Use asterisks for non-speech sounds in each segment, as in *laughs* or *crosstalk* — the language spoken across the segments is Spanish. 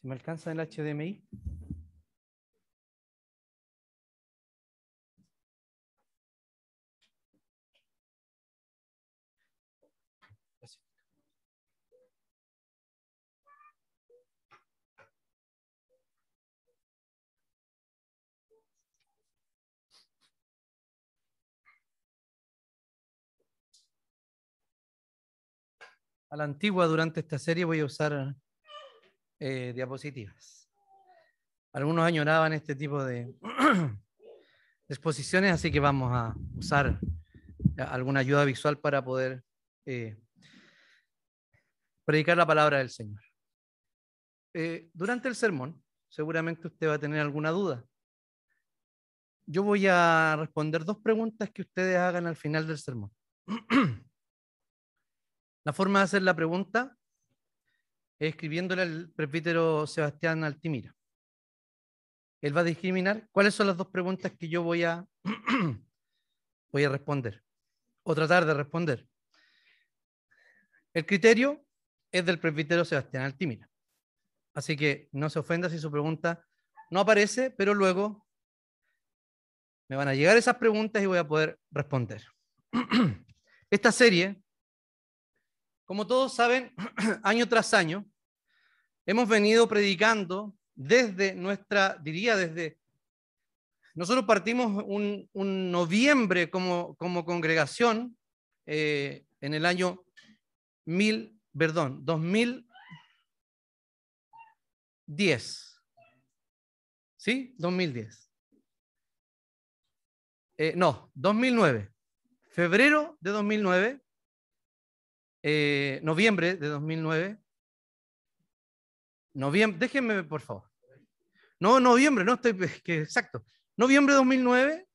Si me alcanza el HDMI. a la antigua durante esta serie voy a usar eh, diapositivas. Algunos añoraban este tipo de *clears throat* exposiciones, así que vamos a usar alguna ayuda visual para poder eh, predicar la palabra del Señor. Eh, durante el sermón, seguramente usted va a tener alguna duda. Yo voy a responder dos preguntas que ustedes hagan al final del sermón. *clears throat* La forma de hacer la pregunta escribiéndole al presbítero Sebastián Altimira. Él va a discriminar cuáles son las dos preguntas que yo voy a, *clears throat* voy a responder o tratar de responder. El criterio es del presbítero Sebastián Altimira. Así que no se ofenda si su pregunta no aparece, pero luego me van a llegar esas preguntas y voy a poder responder. *clears throat* Esta serie como todos saben, *clears throat* año tras año, hemos venido predicando desde nuestra, diría desde, nosotros partimos un, noviembre como, como congregación eh, en el año mil, perdón, 2010. ¿Sí? 2010. Eh, no, 2009. Febrero de 2009 eh, noviembre de 2009. Noviembre, déjenme, por favor. No, noviembre, no estoy, que exacto. Noviembre de 2009.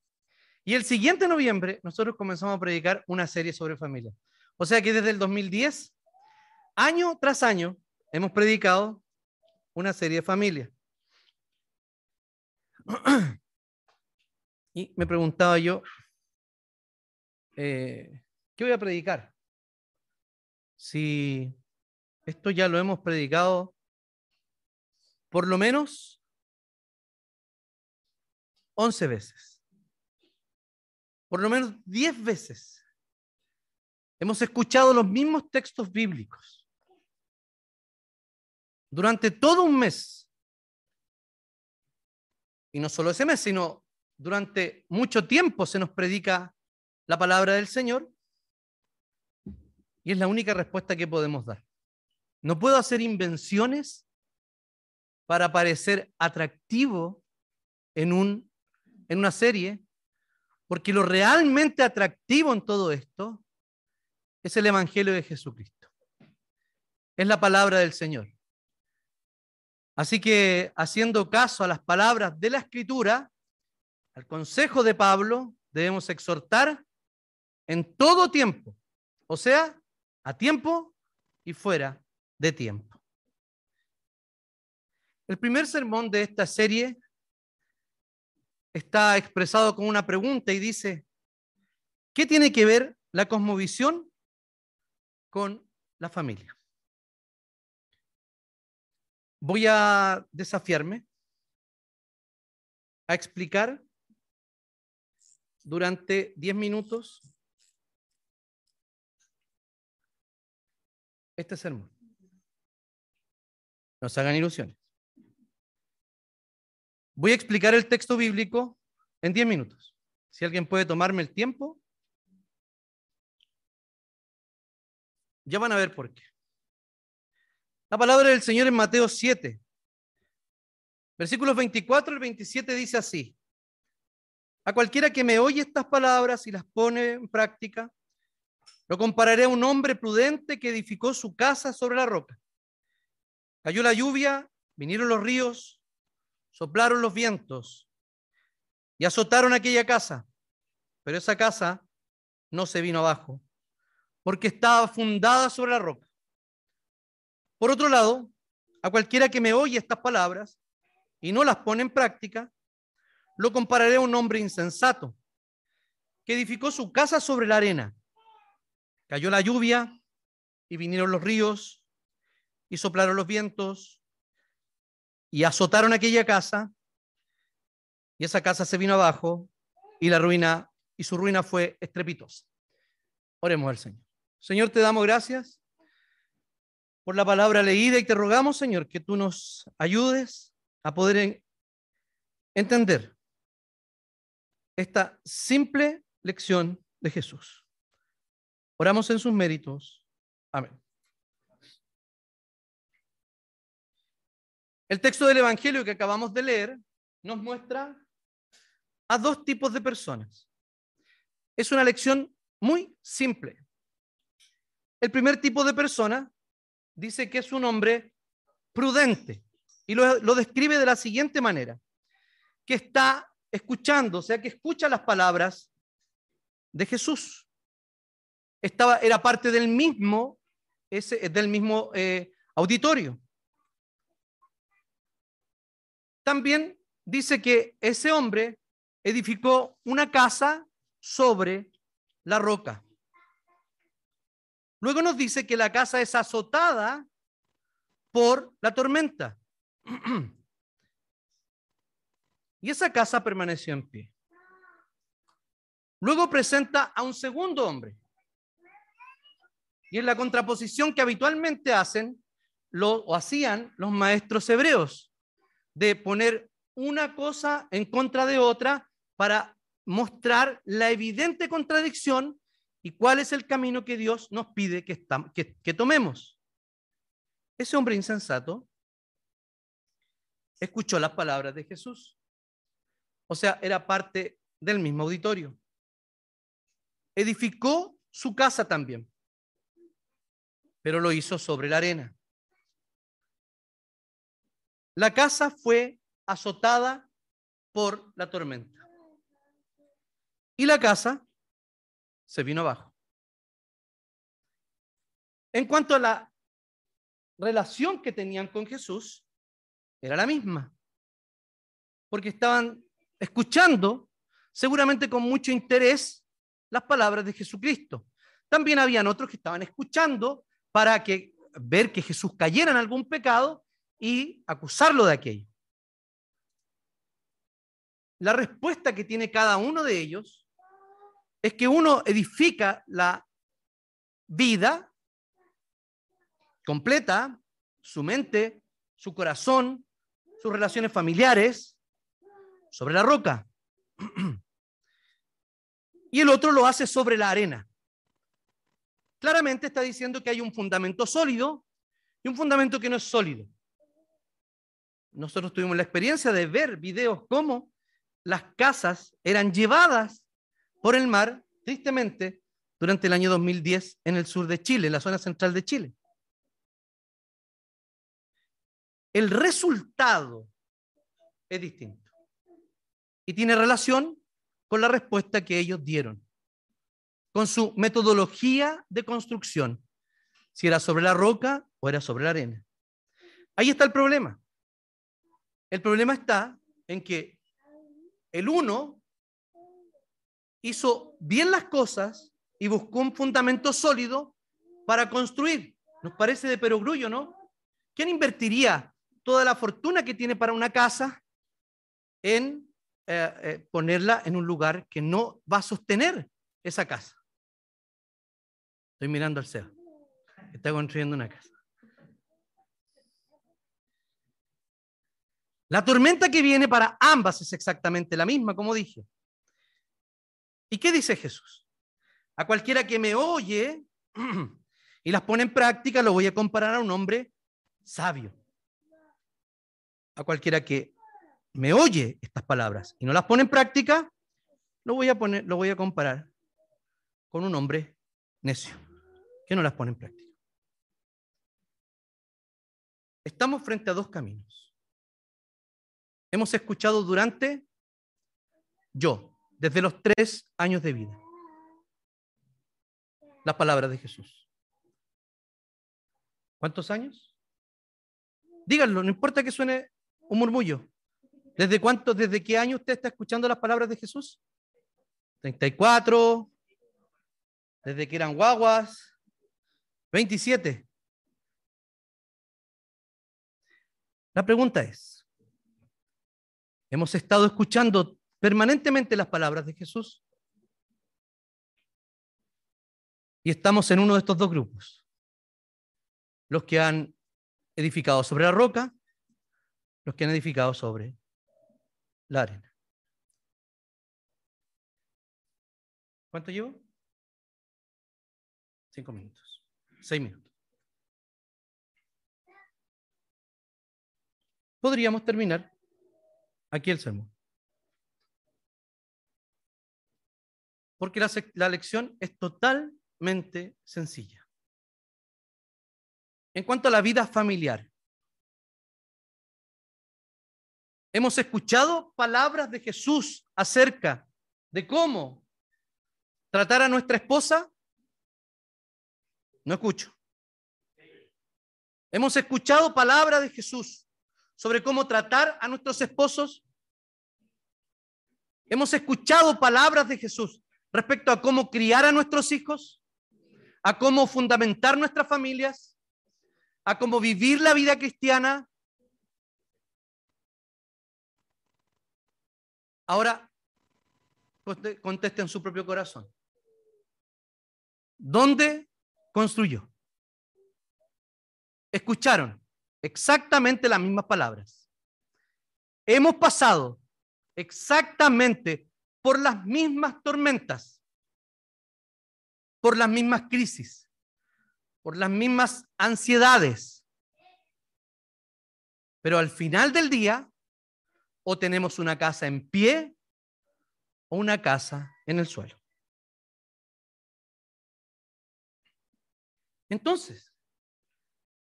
Y el siguiente noviembre, nosotros comenzamos a predicar una serie sobre familia. O sea que desde el 2010, año tras año, hemos predicado una serie de familia. Y me preguntaba yo, eh, ¿qué voy a predicar? si esto ya lo hemos predicado por lo menos 11 veces, por lo menos 10 veces. Hemos escuchado los mismos textos bíblicos durante todo un mes. Y no solo ese mes, sino durante mucho tiempo se nos predica la palabra del Señor y es la única respuesta que podemos dar. No puedo hacer invenciones para parecer atractivo en, un, en una serie, porque lo realmente atractivo en todo esto es el Evangelio de Jesucristo. Es la palabra del Señor. Así que haciendo caso a las palabras de la Escritura, al consejo de Pablo, debemos exhortar en todo tiempo, o sea, a tiempo y fuera de tiempo. El primer sermón de esta serie está expresado con una pregunta y dice, ¿qué tiene que ver la cosmovisión con la familia? Voy a desafiarme a explicar durante 10 minutos este sermón. No se hagan ilusiones. Voy a explicar el texto bíblico en 10 minutos. Si alguien puede tomarme el tiempo, ya van a ver por qué. La palabra del Señor en Mateo 7, versículos 24 y 27 dice así. A cualquiera que me oye estas palabras y las pone en práctica, lo compararé a un hombre prudente que edificó su casa sobre la roca. Cayó la lluvia, vinieron los ríos, soplaron los vientos y azotaron aquella casa. Pero esa casa no se vino abajo, porque estaba fundada sobre la roca. Por otro lado, a cualquiera que me oye estas palabras y no las pone en práctica, lo compararé a un hombre insensato que edificó su casa sobre la arena. Cayó la lluvia y vinieron los ríos y soplaron los vientos y azotaron aquella casa y esa casa se vino abajo y la ruina y su ruina fue estrepitosa. Oremos al Señor. Señor, te damos gracias por la palabra leída y te rogamos, Señor, que tú nos ayudes a poder entender esta simple lección de Jesús. Oramos en sus méritos. Amén. El texto del Evangelio que acabamos de leer nos muestra a dos tipos de personas. Es una lección muy simple. El primer tipo de persona dice que es un hombre prudente y lo, lo describe de la siguiente manera, que está escuchando, o sea, que escucha las palabras de Jesús. Estaba, era parte del mismo, ese, del mismo eh, auditorio. También dice que ese hombre edificó una casa sobre la roca. Luego nos dice que la casa es azotada por la tormenta. *clears throat* Y esa casa permaneció en pie. Luego presenta a un segundo hombre. Y es la contraposición que habitualmente hacen lo, o hacían los maestros hebreos, de poner una cosa en contra de otra para mostrar la evidente contradicción y cuál es el camino que Dios nos pide que, tomemos. Ese hombre insensato escuchó las palabras de Jesús. O sea, era parte del mismo auditorio. Edificó su casa también, pero lo hizo sobre la arena. La casa fue azotada por la tormenta. Y la casa se vino abajo. En cuanto a la relación que tenían con Jesús, era la misma. Porque estaban escuchando, seguramente con mucho interés, las palabras de Jesucristo. También habían otros que estaban escuchando para que ver que Jesús cayera en algún pecado y acusarlo de aquello. La respuesta que tiene cada uno de ellos es que uno edifica la vida completa, su mente, su corazón, sus relaciones familiares, sobre la roca. *clears throat* Y el otro lo hace sobre la arena. Claramente está diciendo que hay un fundamento sólido y un fundamento que no es sólido. Nosotros tuvimos la experiencia de ver videos cómo las casas eran llevadas por el mar, tristemente, durante el año 2010 en el sur de Chile, en la zona central de Chile. El resultado es distinto y tiene relación con la respuesta que ellos dieron, con su metodología de construcción, si era sobre la roca o era sobre la arena. Ahí está el problema. El problema está en que el uno hizo bien las cosas y buscó un fundamento sólido para construir. Nos parece de perogrullo, ¿no? ¿Quién invertiría toda la fortuna que tiene para una casa en eh, eh, ponerla en un lugar que no va a sostener esa casa. Estoy mirando al CEO. Está construyendo una casa. La tormenta que viene para ambas es exactamente la misma, como dije. ¿Y qué dice Jesús? A cualquiera que me oye *clears throat* y las pone en práctica, lo voy a comparar a un hombre sabio. A cualquiera que me oye estas palabras y no las pone en práctica, lo voy a poner, lo voy a comparar con un hombre necio que no las pone en práctica. Estamos frente a dos caminos. Hemos escuchado durante yo, desde los tres años de vida, las palabras de Jesús. ¿Cuántos años? Díganlo, no importa que suene un murmullo. ¿Desde cuánto, desde qué año usted está escuchando las palabras de Jesús? 34, desde que eran guaguas, 27. La pregunta es, Hemos estado escuchando permanentemente las palabras de Jesús. Y estamos en uno de estos dos grupos. Los que han edificado sobre la roca, los que han edificado sobre la arena. ¿Cuánto llevo? Cinco minutos. Seis minutos. Podríamos terminar aquí el sermón. Porque la, la lección es totalmente sencilla. En cuanto a la vida familiar, hemos escuchado palabras de Jesús acerca de cómo tratar a nuestra esposa. No escucho. Hemos escuchado palabras de Jesús sobre cómo tratar a nuestros esposos. Hemos escuchado palabras de Jesús respecto a cómo criar a nuestros hijos, a cómo fundamentar nuestras familias, a cómo vivir la vida cristiana. Ahora, conteste en su propio corazón. ¿Dónde construyó? Escucharon exactamente las mismas palabras. Hemos pasado exactamente por las mismas tormentas, por las mismas crisis, por las mismas ansiedades. Pero al final del día, o tenemos una casa en pie o una casa en el suelo. Entonces,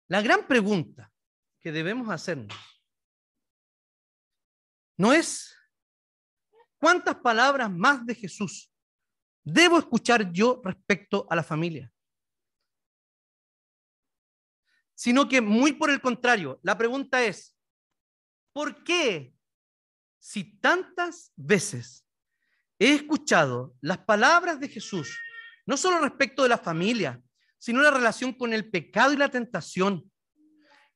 la gran pregunta que debemos hacernos no es cuántas palabras más de Jesús debo escuchar yo respecto a la familia, sino que muy por el contrario, la pregunta es, ¿por qué si tantas veces he escuchado las palabras de Jesús, no solo respecto de la familia, sino la relación con el pecado y la tentación,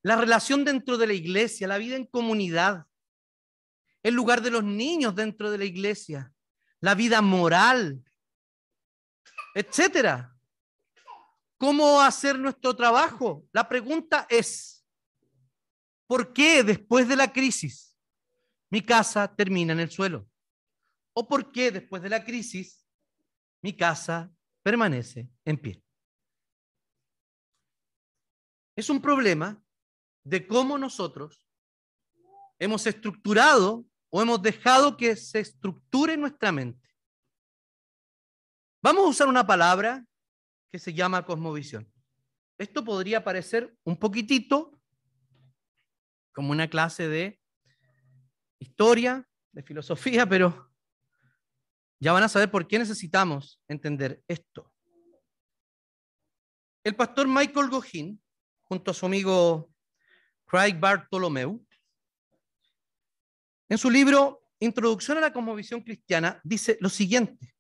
la relación dentro de la iglesia, la vida en comunidad, el lugar de los niños dentro de la iglesia, la vida moral, etcétera. ¿Cómo hacer nuestro trabajo? La pregunta es, ¿por qué después de la crisis mi casa termina en el suelo? ¿O por qué después de la crisis mi casa permanece en pie? Es un problema de cómo nosotros hemos estructurado o hemos dejado que se estructure nuestra mente. Vamos a usar una palabra que se llama cosmovisión. Esto podría parecer un poquitito como una clase de historia, de filosofía, *laughs* pero ya van a saber por qué necesitamos entender esto. El pastor Michael Gohin, junto a su amigo Craig Bartolomeu, en su libro Introducción a la Cosmovisión Cristiana, dice lo siguiente.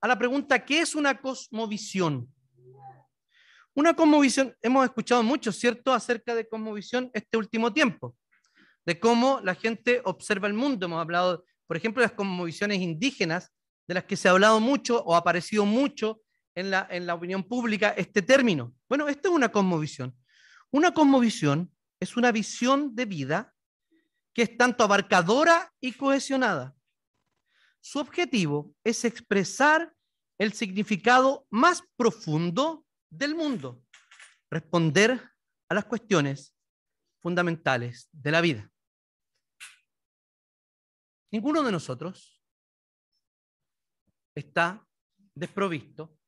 A la pregunta, ¿qué es una cosmovisión? Una cosmovisión, hemos escuchado mucho, ¿cierto?, acerca de cosmovisión este último tiempo, de cómo la gente observa el mundo. Hemos hablado, por ejemplo, de las cosmovisiones indígenas, de las que se ha hablado mucho o ha aparecido mucho en la, en la opinión pública este término. Bueno, esta es una cosmovisión. Una cosmovisión es una visión de vida que es tanto abarcadora y cohesionada. Su objetivo es expresar el significado más profundo del mundo, responder a las cuestiones fundamentales de la vida. Ninguno de nosotros está desprovisto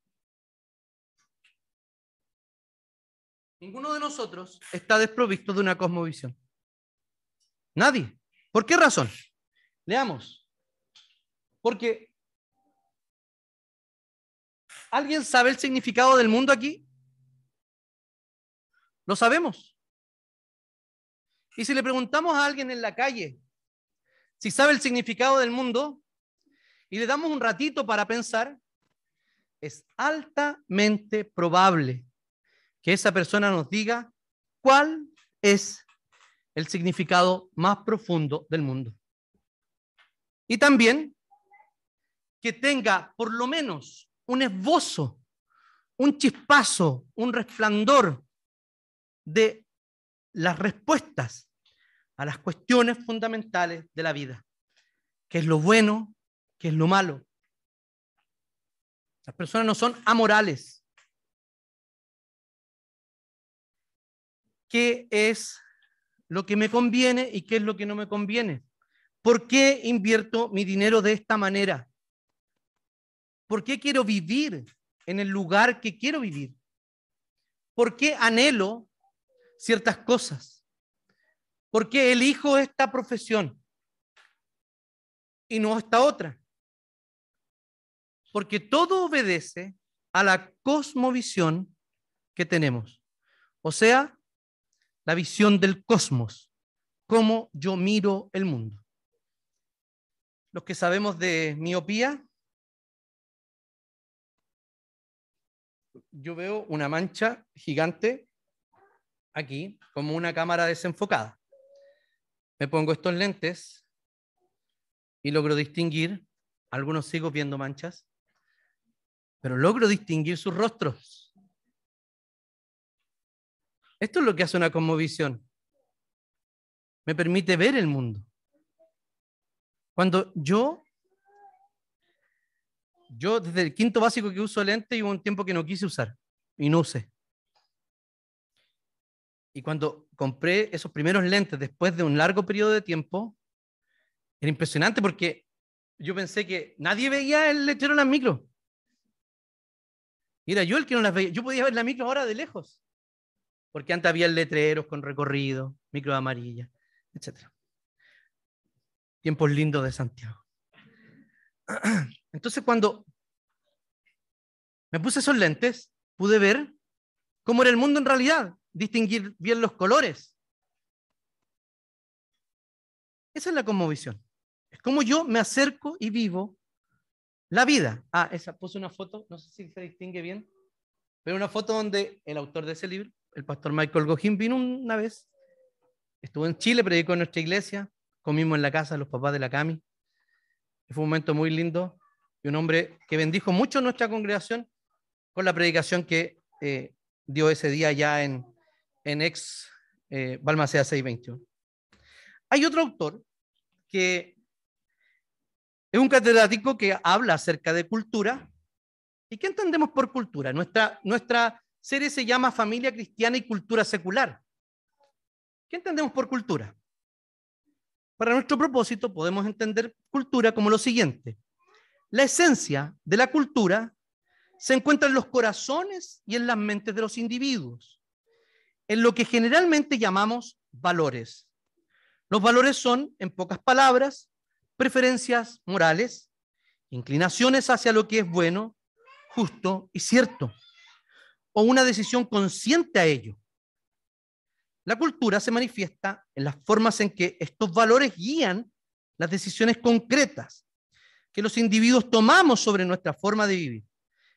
Ninguno de nosotros está desprovisto de una cosmovisión. Nadie. ¿Por qué razón? Leamos. Porque ¿alguien sabe el significado del mundo aquí? Lo sabemos. Y si le preguntamos a alguien en la calle si sabe el significado del mundo y le damos un ratito para pensar, es altamente probable que esa persona nos diga cuál es el significado más profundo del mundo. Y también que tenga por lo menos un esbozo, un chispazo, un resplandor de las respuestas a las cuestiones fundamentales de la vida. ¿Qué es lo bueno? ¿Qué es lo malo? Las personas no son amorales. ¿Qué es lo que me conviene y qué es lo que no me conviene? ¿Por qué invierto mi dinero de esta manera? ¿Por qué quiero vivir en el lugar que quiero vivir? ¿Por qué anhelo ciertas cosas? ¿Por qué elijo esta profesión y no esta otra? Porque todo obedece a la cosmovisión que tenemos. O sea, la visión del cosmos, cómo yo miro el mundo. Los que sabemos de miopía, yo veo una mancha gigante aquí, como una cámara desenfocada. Me pongo estos lentes y logro distinguir, algunos sigo viendo manchas, pero logro distinguir sus rostros. Esto es lo que hace una conmovisión. Me permite ver el mundo. Cuando yo yo desde el quinto básico que uso lente hubo un tiempo que no quise usar y no usé. Y cuando compré esos primeros lentes después de un largo periodo de tiempo, era impresionante porque yo pensé que nadie veía el letrero en las micro. Y era yo el que no las veía. Yo podía ver la micro ahora de lejos. Porque antes había letreros con recorrido, micro amarilla, etc. Tiempos lindos de Santiago. *clears throat* Entonces, cuando me puse esos lentes, pude ver cómo era el mundo en realidad, distinguir bien los colores. Esa es la conmovisión. Es como yo me acerco y vivo la vida. Ah, esa puse una foto, no sé si se distingue bien, pero una foto donde el autor de ese libro, el pastor Michael Gohin, vino una vez, estuvo en Chile, predicó en nuestra iglesia, comimos en la casa de los papás de la Cami. Fue un momento muy lindo y un hombre que bendijo mucho nuestra congregación con la predicación que eh, dio ese día ya en, en ex eh, Balmacea 621. Hay otro autor que es un catedrático que habla acerca de cultura. ¿Y qué entendemos por cultura? Nuestra, nuestra serie se llama Familia Cristiana y Cultura Secular. ¿Qué entendemos por cultura? Para nuestro propósito podemos entender cultura como lo siguiente. La esencia de la cultura se encuentra en los corazones y en las mentes de los individuos, en lo que generalmente llamamos valores. Los valores son, en pocas palabras, preferencias morales, inclinaciones hacia lo que es bueno, justo y cierto, o una decisión consciente a ello. La cultura se manifiesta en las formas en que estos valores guían las decisiones concretas que los individuos tomamos sobre nuestra forma de vivir.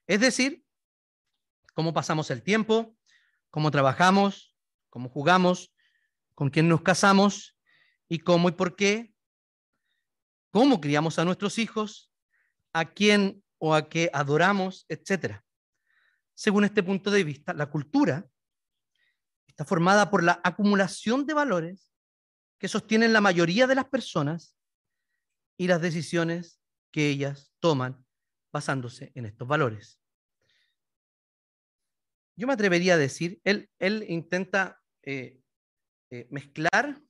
Es decir, cómo pasamos el tiempo, cómo trabajamos, cómo jugamos, con quién nos casamos y cómo y por qué, cómo criamos a nuestros hijos, a quién o a qué adoramos, etc. Según este punto de vista, la cultura está formada por la acumulación de valores que sostienen la mayoría de las personas y las decisiones que ellas toman basándose en estos valores. Yo me atrevería a decir, él, él intenta eh, eh, mezclar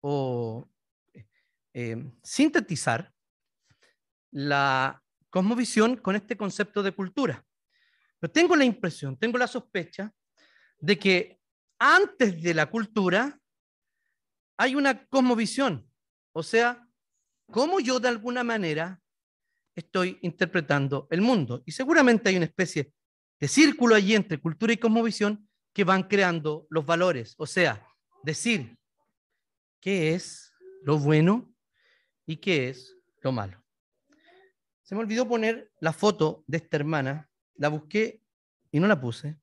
o eh, sintetizar la cosmovisión con este concepto de cultura. Pero tengo la impresión, tengo la sospecha de que antes de la cultura hay una cosmovisión, o sea, cómo yo de alguna manera estoy interpretando el mundo. Y seguramente hay una especie de círculo allí entre cultura y cosmovisión que van creando los valores. O sea, decir qué es lo bueno y qué es lo malo. Se me olvidó poner la foto de esta hermana. La busqué y no la puse.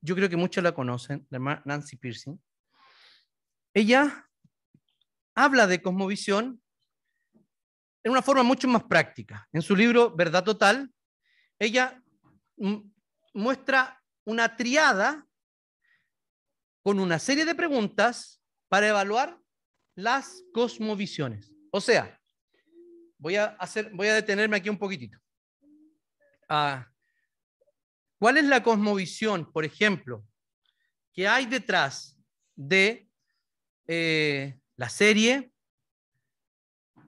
Yo creo que muchos la conocen, la hermana Nancy Piercing. ella habla de cosmovisión en una forma mucho más práctica. En su libro Verdad Total, ella muestra una triada con una serie de preguntas para evaluar las cosmovisiones. O sea, voy a, hacer, voy a detenerme aquí un poquitito. Ah, ¿Cuál es la cosmovisión, por ejemplo, que hay detrás de eh, la serie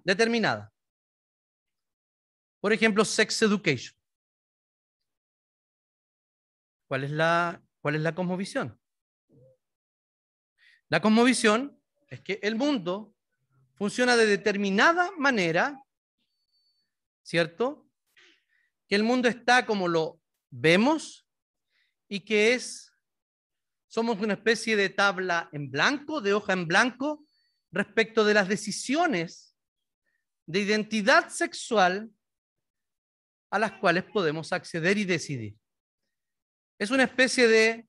determinada? Por ejemplo, Sex Education. ¿Cuál es la, cuál es la cosmovisión? La cosmovisión es que el mundo funciona de determinada manera, ¿cierto? Que el mundo está como lo vemos y que es, somos una especie de tabla en blanco, de hoja en blanco, respecto de las decisiones de identidad sexual a las cuales podemos acceder y decidir. Es una especie de,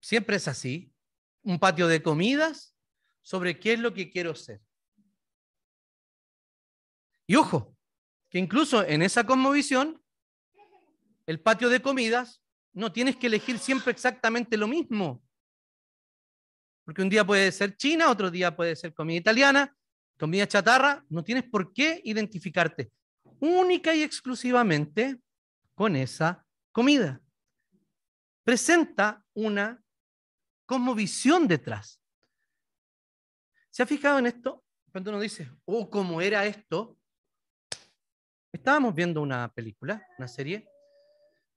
siempre es así, un patio de comidas sobre qué es lo que quiero ser. Y ojo, que incluso en esa cosmovisión, el patio de comidas, no tienes que elegir siempre exactamente lo mismo. Porque un día puede ser China, otro día puede ser comida italiana, comida chatarra, no tienes por qué identificarte única y exclusivamente con esa comida. Presenta una visión detrás. ¿Se ha fijado en esto? Cuando uno dice, oh, ¿cómo era esto? Estábamos viendo una película, una serie,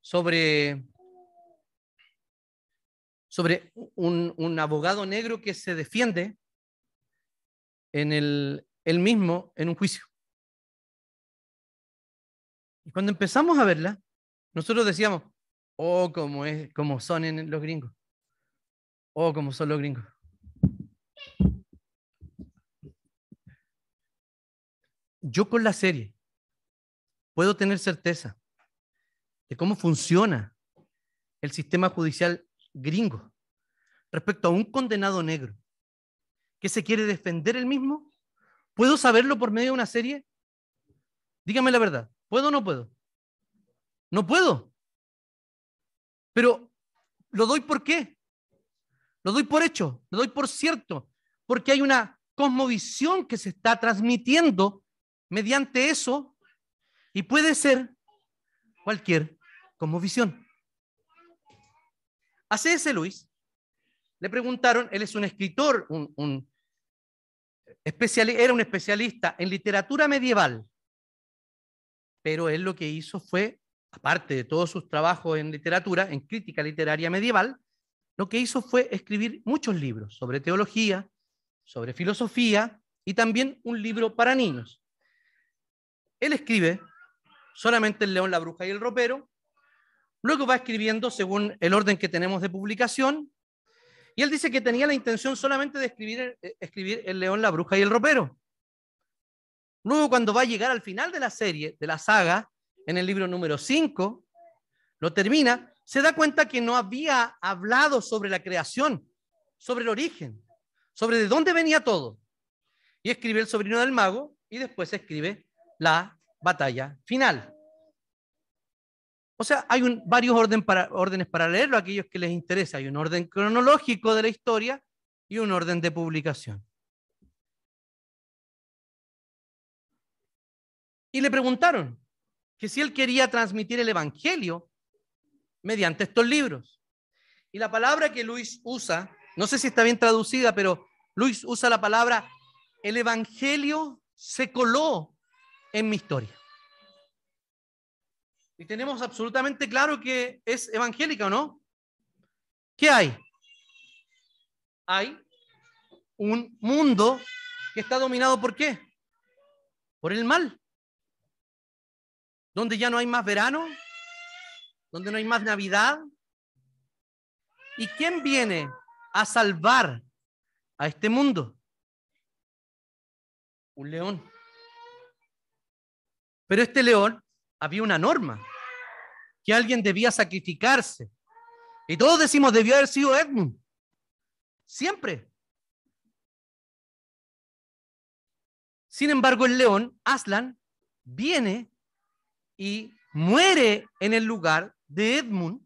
sobre, sobre un, un abogado negro que se defiende en el, él mismo en un juicio. Y cuando empezamos a verla, nosotros decíamos, oh, como, es, como son en los gringos. Oh, como son los gringos. Yo con la serie puedo tener certeza de cómo funciona el sistema judicial gringo respecto a un condenado negro que se quiere defender el mismo. ¿Puedo saberlo por medio de una serie? Dígame la verdad. ¿Puedo o no puedo? No puedo. Pero lo doy por qué? Lo doy por hecho, lo doy por cierto, porque hay una cosmovisión que se está transmitiendo mediante eso y puede ser cualquier cosmovisión. A C.S. Luis le preguntaron, él es un escritor, un, era un especialista en literatura medieval, pero él lo que hizo fue, aparte de todos sus trabajos en literatura, en crítica literaria medieval, lo que hizo fue escribir muchos libros sobre teología, sobre filosofía y también un libro para niños. Él escribe solamente El león, la bruja y el ropero, luego va escribiendo según el orden que tenemos de publicación, y él dice que tenía la intención solamente de escribir, eh, El león, la bruja y el ropero. Luego cuando va a llegar al final de la serie, de la saga, en el libro número 5, lo termina se da cuenta que no había hablado sobre la creación, sobre el origen, sobre de dónde venía todo. Y escribe el sobrino del mago y después escribe la batalla final. O sea, hay un, varios orden para, órdenes para leerlo, aquellos que les interesa. Hay un orden cronológico de la historia y un orden de publicación. Y le preguntaron que si él quería transmitir el Evangelio mediante estos libros. Y la palabra que Luis usa, no sé si está bien traducida, pero Luis usa la palabra, el Evangelio se coló en mi historia. Y tenemos absolutamente claro que es evangélica o no. ¿Qué hay? Hay un mundo que está dominado por qué? Por el mal. Donde ya no hay más verano, donde no hay más Navidad. ¿Y quién viene a salvar a este mundo? Un león. Pero este león había una norma, que alguien debía sacrificarse. Y todos decimos, debió haber sido Edmund. Siempre. Sin embargo, el león, Aslan, viene y muere en el lugar de Edmund.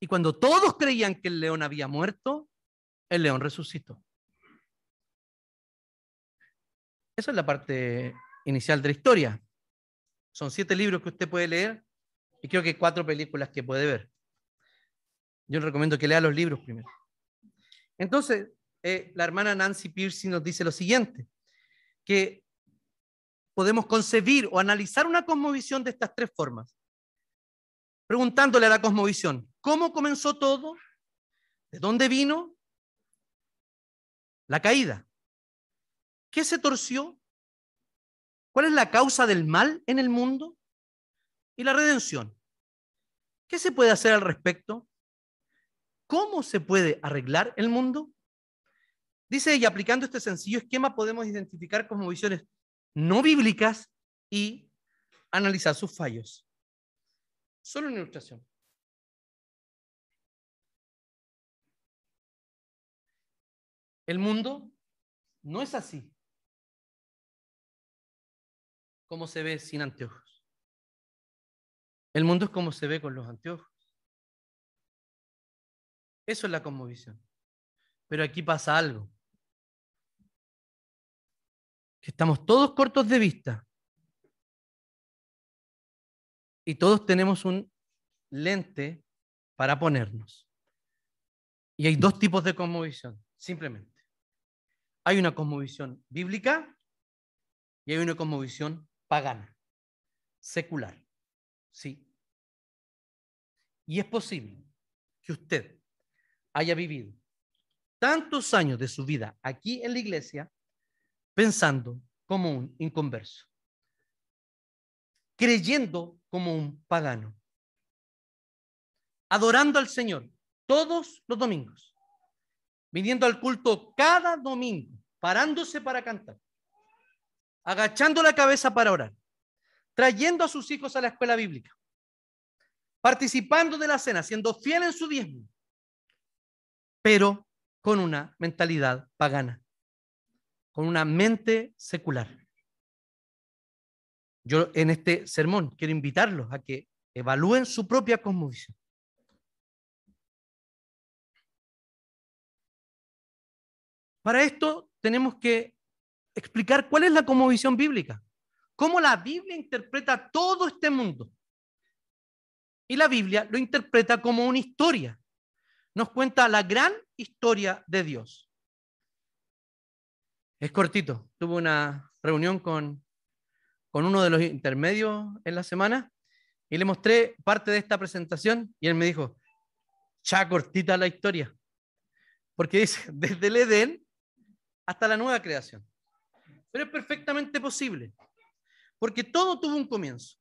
Y cuando todos creían que el león había muerto, el león resucitó. Esa es la parte inicial de la historia. Son siete libros que usted puede leer y creo que cuatro películas que puede ver. Yo le recomiendo que lea los libros primero. Entonces, eh, la hermana Nancy Piercy nos dice lo siguiente, que podemos concebir o analizar una cosmovisión de estas tres formas. Preguntándole a la cosmovisión, ¿cómo comenzó todo? ¿De dónde vino? La caída. ¿Qué se torció? ¿Cuál es la causa del mal en el mundo? Y la redención. ¿Qué se puede hacer al respecto? ¿Cómo se puede arreglar el mundo? Dice y aplicando este sencillo esquema podemos identificar cosmovisiones no bíblicas y analizar sus fallos. Solo una ilustración. El mundo no es así como se ve sin anteojos. El mundo es como se ve con los anteojos. Eso es la cosmovisión. Pero aquí pasa algo. Que estamos todos cortos de vista. Y todos tenemos un lente para ponernos. Y hay dos tipos de cosmovisión, simplemente. Hay una cosmovisión bíblica y hay una cosmovisión pagana, secular. Sí. Y es posible que usted haya vivido tantos años de su vida aquí en la iglesia pensando como un inconverso, creyendo como un pagano, adorando al Señor todos los domingos, viniendo al culto cada domingo, parándose para cantar, agachando la cabeza para orar, trayendo a sus hijos a la escuela bíblica, participando de la cena, siendo fiel en su diezmo, pero con una mentalidad pagana, con una mente secular. Yo en este sermón quiero invitarlos a que evalúen su propia cosmovisión. Para esto tenemos que explicar cuál es la cosmovisión bíblica, cómo la Biblia interpreta todo este mundo. Y la Biblia lo interpreta como una historia. Nos cuenta la gran historia de Dios. Es cortito. Tuve una reunión con, con uno de los intermedios en la semana y le mostré parte de esta presentación y él me dijo, ya cortita la historia. Porque dice, *laughs* desde el Edén hasta la nueva creación. Pero es perfectamente posible, porque todo tuvo un comienzo.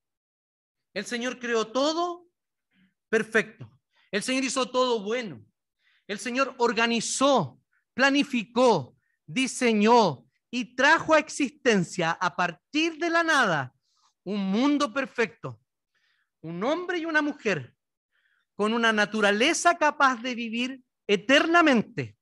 El Señor creó todo perfecto. El Señor hizo todo bueno. El Señor organizó, planificó, diseñó y trajo a existencia a partir de la nada un mundo perfecto. Un hombre y una mujer con una naturaleza capaz de vivir eternamente,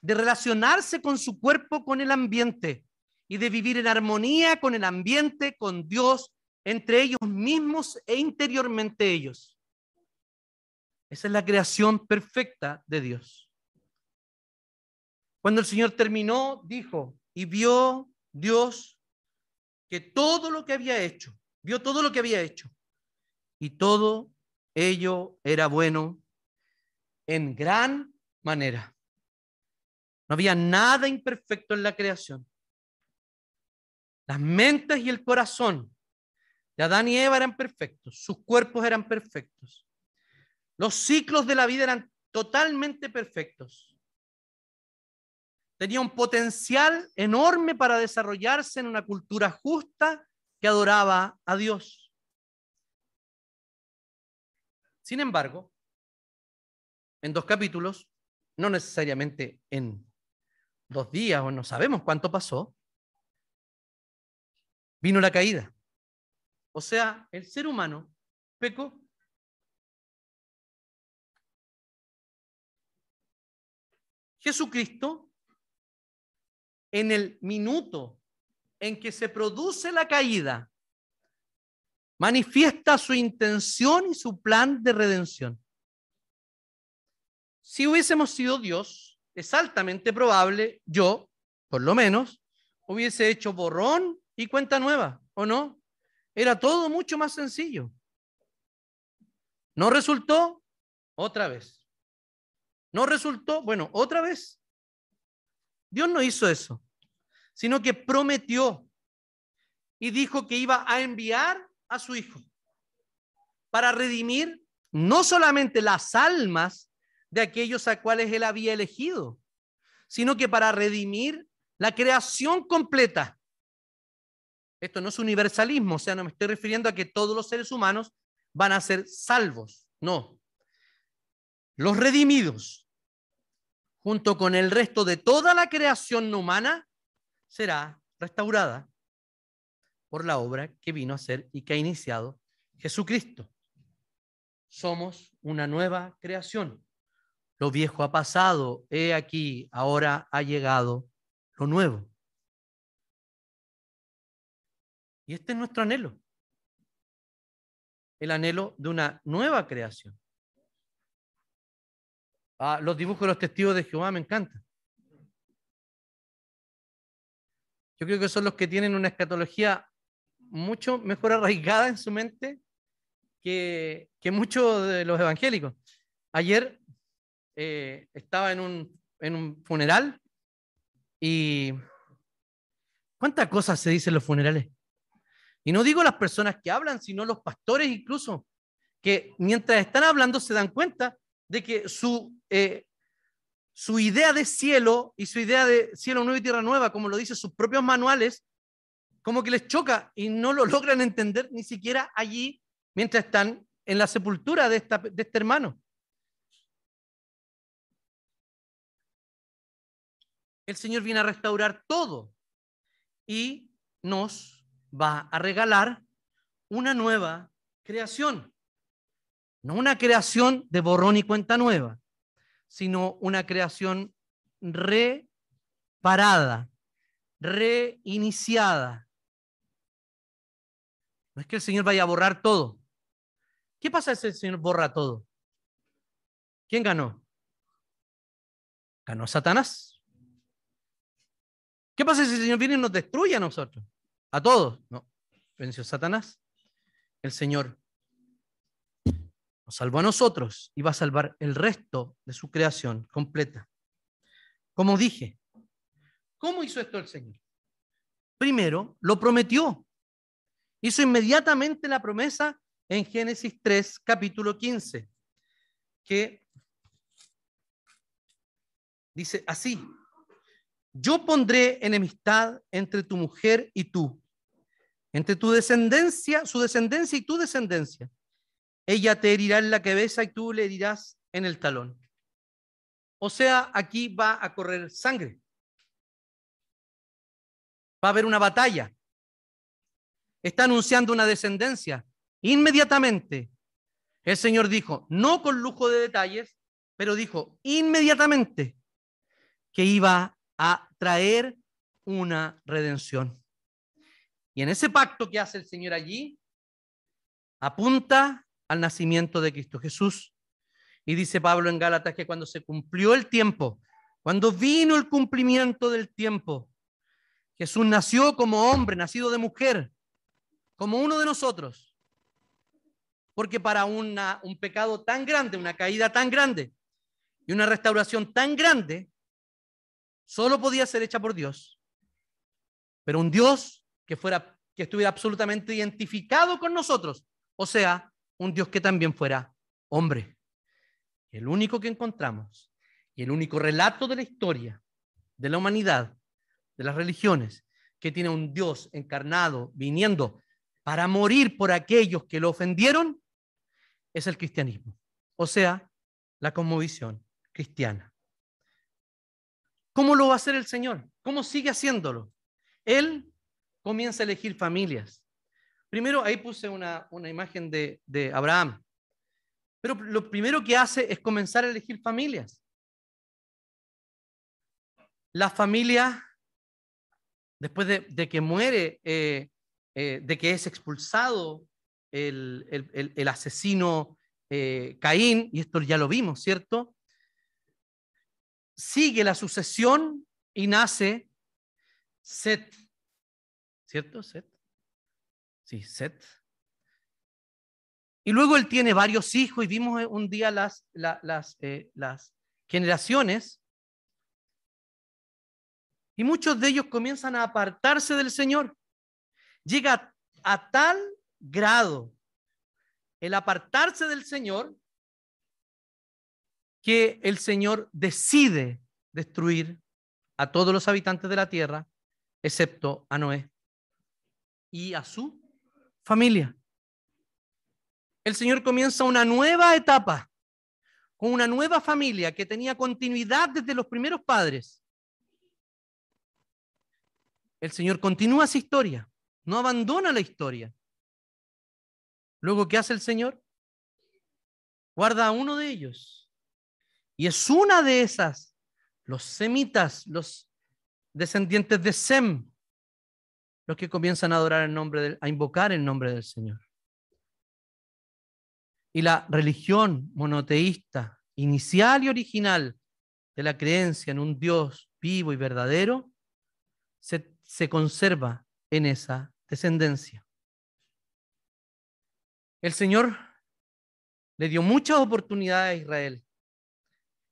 de relacionarse con su cuerpo, con el ambiente, y de vivir en armonía con el ambiente, con Dios, entre ellos mismos e interiormente ellos. Esa es la creación perfecta de Dios. Cuando el Señor terminó, dijo, y vio Dios que todo lo que había hecho, vio todo lo que había hecho, y todo ello era bueno en gran manera. No había nada imperfecto en la creación. Las mentes y el corazón de Adán y Eva eran perfectos, sus cuerpos eran perfectos. Los ciclos de la vida eran totalmente perfectos. Tenía un potencial enorme para desarrollarse en una cultura justa que adoraba a Dios. Sin embargo, en dos capítulos, no necesariamente en dos días o no sabemos cuánto pasó, vino la caída. O sea, el ser humano pecó. Jesucristo en el minuto en que se produce la caída, manifiesta su intención y su plan de redención. Si hubiésemos sido Dios, es altamente probable, yo, por lo menos, hubiese hecho borrón y cuenta nueva, ¿o no? Era todo mucho más sencillo. No resultó, otra vez. No resultó, bueno, otra vez. Dios no hizo eso, sino que prometió y dijo que iba a enviar a su Hijo para redimir no solamente las almas de aquellos a cuales él había elegido, sino que para redimir la creación completa. Esto no es universalismo, o sea, no me estoy refiriendo a que todos los seres humanos van a ser salvos, no. Los redimidos, junto con el resto de toda la creación humana, será restaurada por la obra que vino a hacer y que ha iniciado Jesucristo. Somos una nueva creación. Lo viejo ha pasado, he aquí, ahora ha llegado lo nuevo. Y este es nuestro anhelo. El anhelo de una nueva creación. Ah, los dibujos de los testigos de Jehová me encantan. Yo creo que son los que tienen una escatología mucho mejor arraigada en su mente que, que muchos de los evangélicos. Ayer eh, estaba en un, en un funeral y ¿cuántas cosas se dicen en los funerales? Y no digo las personas que hablan, sino los pastores incluso, que mientras están hablando se dan cuenta de que su, eh, su idea de cielo y su idea de cielo nuevo y tierra nueva, como lo dicen sus propios manuales, como que les choca y no lo *laughs* logran entender ni siquiera allí mientras están en la sepultura de, de este hermano. el Señor viene a restaurar todo y nos va a regalar una nueva creación. No una creación de borrón y cuenta nueva, sino una creación reparada, reiniciada. No es que el Señor vaya a borrar todo. ¿Qué pasa si el Señor borra todo? ¿Quién ganó? Ganó Satanás. ¿Qué pasa si el Señor viene y nos destruye a nosotros? A todos. No, venció Satanás. El Señor nos salvó a nosotros y va a salvar el resto de su creación completa. Como dije, ¿cómo hizo esto el Señor? Primero, lo prometió. Hizo inmediatamente la promesa en Génesis 3, capítulo 15, que dice así, yo pondré enemistad entre tu mujer y tú, entre tu descendencia, su descendencia y tu descendencia. Ella te herirá en la cabeza y tú le herirás en el talón. O sea, aquí va a correr sangre. Va a haber una batalla. Está anunciando una descendencia. Inmediatamente, el Señor dijo, no con lujo de detalles, pero dijo inmediatamente que iba a traer una redención. Y en ese pacto que hace el Señor allí, apunta al nacimiento de Cristo Jesús. Y dice Pablo en Gálatas que cuando se cumplió el tiempo, cuando vino el cumplimiento del tiempo, Jesús nació como hombre, nacido de mujer, como uno de nosotros. Porque para una, un pecado tan grande, una caída tan grande y una restauración tan grande, solo podía ser hecha por Dios. Pero un Dios que fuera que estuviera absolutamente identificado con nosotros, o sea, un Dios que también fuera hombre. El único que encontramos y el único relato de la historia de la humanidad, de las religiones, que tiene un Dios encarnado viniendo para morir por aquellos que lo ofendieron, es el cristianismo, o sea, la conmovisión cristiana. ¿Cómo lo va a hacer el Señor? ¿Cómo sigue haciéndolo? Él comienza a elegir familias. Primero, ahí puse una, imagen de, de Abraham. Pero lo primero que hace es comenzar a elegir familias. La familia después de, que muere, eh, eh, de que es expulsado el, asesino eh, Caín, y esto ya lo vimos, ¿cierto? Sigue la sucesión y nace Set, ¿cierto? Set. Sí, Set. Y luego él tiene varios hijos y vimos un día las, las, las generaciones y muchos de ellos comienzan a apartarse del Señor. Llega a tal grado el apartarse del Señor que el Señor decide destruir a todos los habitantes de la tierra, excepto a Noé y a su familia. El Señor comienza una nueva etapa con una nueva familia que tenía continuidad desde los primeros padres el Señor continúa esa historia, no abandona la historia. Luego, ¿qué hace el Señor? Guarda a uno de ellos. Y es una de esas, los semitas, los descendientes de Sem, los que comienzan a adorar el nombre, a invocar el nombre del Señor. Y la religión monoteísta, inicial y original de la creencia en un Dios vivo y verdadero, se se conserva en esa descendencia. El Señor le dio muchas oportunidades a Israel.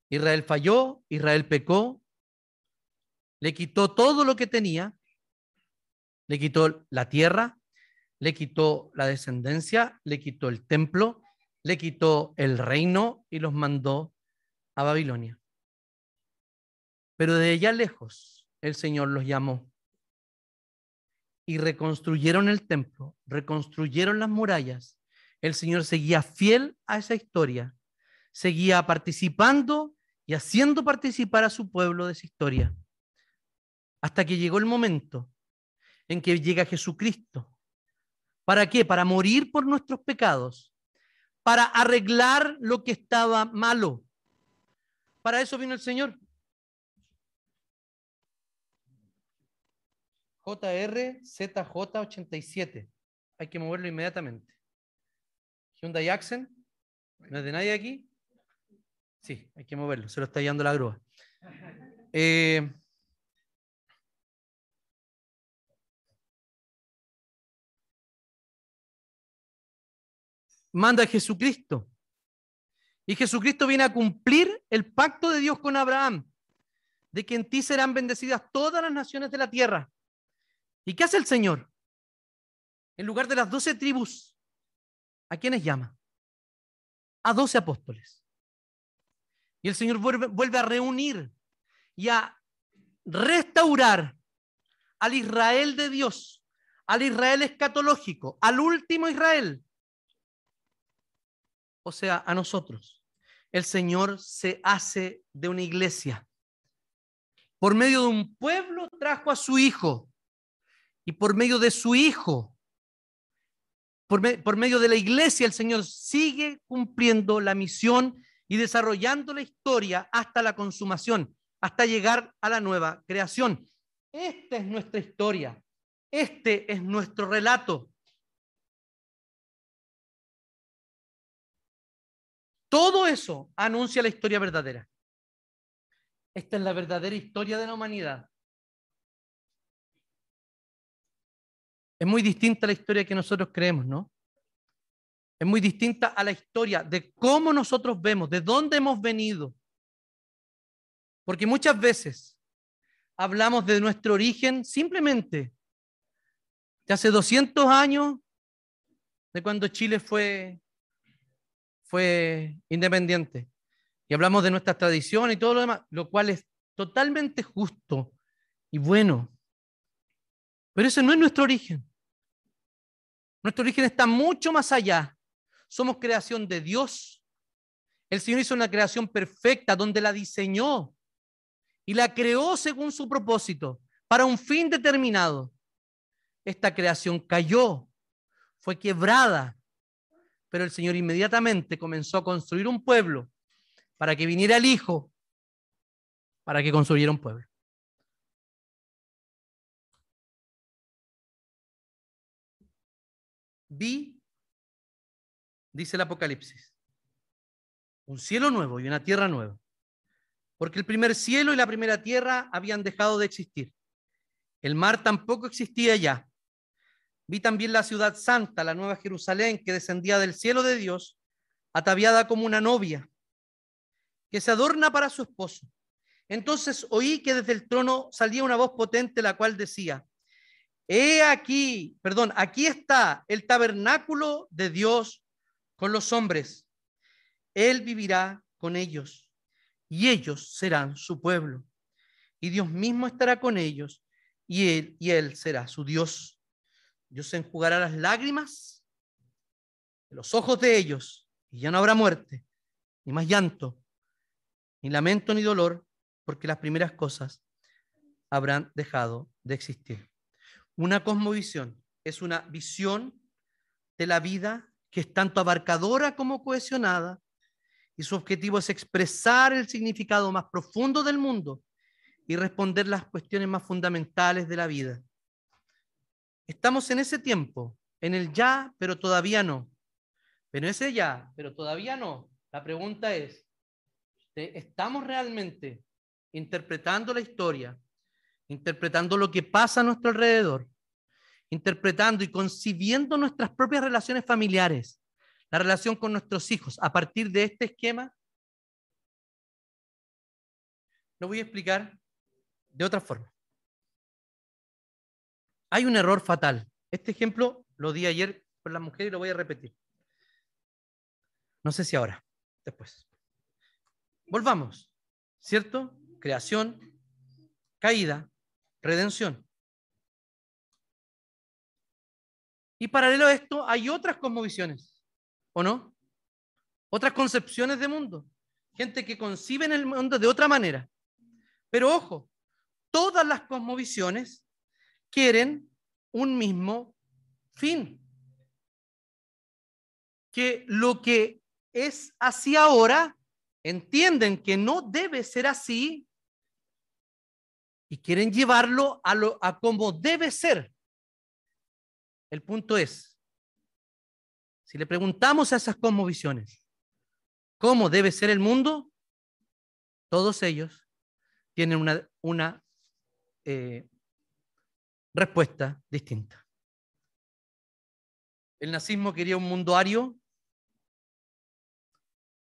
Israel falló, Israel pecó, le quitó todo lo que tenía, le quitó la tierra, le quitó la descendencia, le quitó el templo, le quitó el reino y los mandó a Babilonia. Pero de allá lejos el Señor los llamó y reconstruyeron el templo, reconstruyeron las murallas, el Señor seguía fiel a esa historia, seguía participando y haciendo participar a su pueblo de esa historia, hasta que llegó el momento en que llega Jesucristo. ¿Para qué? Para morir por nuestros pecados, para arreglar lo que estaba malo. Para eso vino el Señor. JRZJ87. Hay que moverlo inmediatamente. Hyundai Accent. ¿No es de nadie aquí? Sí, hay que moverlo. Se lo está llevando la grúa. Eh, manda a Jesucristo. Y Jesucristo viene a cumplir el pacto de Dios con Abraham, de que en ti serán bendecidas todas las naciones de la tierra. ¿Y qué hace el Señor? En lugar de las doce tribus, ¿a quiénes llama? A doce apóstoles. Y el Señor vuelve, vuelve a reunir y a restaurar al Israel de Dios, al Israel escatológico, al último Israel. O sea, a nosotros. El Señor se hace de una iglesia. Por medio de un pueblo trajo a su Hijo y por medio de su Hijo, por, por, medio de la iglesia, el Señor sigue cumpliendo la misión y desarrollando la historia hasta la consumación, hasta llegar a la nueva creación. Esta es nuestra historia, este es nuestro relato. Todo eso anuncia la historia verdadera. Esta es la verdadera historia de la humanidad. Es muy distinta a la historia que nosotros creemos, ¿no? Es muy distinta a la historia de cómo nosotros vemos, de dónde hemos venido. Porque muchas veces hablamos de nuestro origen simplemente de hace 200 años, de cuando Chile fue, fue independiente. Y hablamos de nuestras tradiciones y todo lo demás, lo cual es totalmente justo y bueno. Pero ese no es nuestro origen. Nuestro origen está mucho más allá. Somos creación de Dios. El Señor hizo una creación perfecta donde la diseñó y la creó según su propósito, para un fin determinado. Esta creación cayó, fue quebrada, pero el Señor inmediatamente comenzó a construir un pueblo para que viniera el Hijo, para que construyera un pueblo. Vi dice el Apocalipsis, un cielo nuevo y una tierra nueva. Porque el primer cielo y la primera tierra habían dejado de existir. El mar tampoco existía ya. Vi también la ciudad santa, la nueva Jerusalén, que descendía del cielo de Dios, ataviada como una novia, que se adorna para su esposo. Entonces oí que desde el trono salía una voz potente, la cual decía, he aquí, perdón, aquí está el tabernáculo de Dios con los hombres. Él vivirá con ellos y ellos serán su pueblo. Y Dios mismo estará con ellos y él, y él será su Dios. Dios enjugará las lágrimas de los ojos de ellos y ya no habrá muerte, ni más llanto, ni lamento, ni dolor, porque las primeras cosas habrán dejado de existir. Una cosmovisión es una visión de la vida que es tanto abarcadora como cohesionada y su objetivo es expresar el significado más profundo del mundo y responder las cuestiones más fundamentales de la vida. Estamos en ese tiempo, en el ya, pero todavía no. Pero ese ya, pero todavía no. La pregunta es, ¿estamos realmente interpretando la historia, interpretando lo que pasa a nuestro alrededor, interpretando y concibiendo nuestras propias relaciones familiares, la relación con nuestros hijos a partir de este esquema? Lo voy a explicar de otra forma. Hay un error fatal. Este ejemplo lo di ayer con la mujer y lo voy a repetir. No sé si ahora, después. Volvamos, ¿cierto? Creación, caída, redención. Y paralelo a esto hay otras cosmovisiones, ¿o no? Otras concepciones de mundo. Gente que concibe en el mundo de otra manera. Pero ojo, todas las cosmovisiones quieren un mismo fin. Que lo que es así ahora, entienden que no debe ser así y quieren llevarlo a, lo, a como debe ser. El punto es, si le preguntamos a esas cosmovisiones, ¿cómo debe ser el mundo? Todos ellos tienen una, una eh, respuesta distinta. El nazismo quería un mundo ario,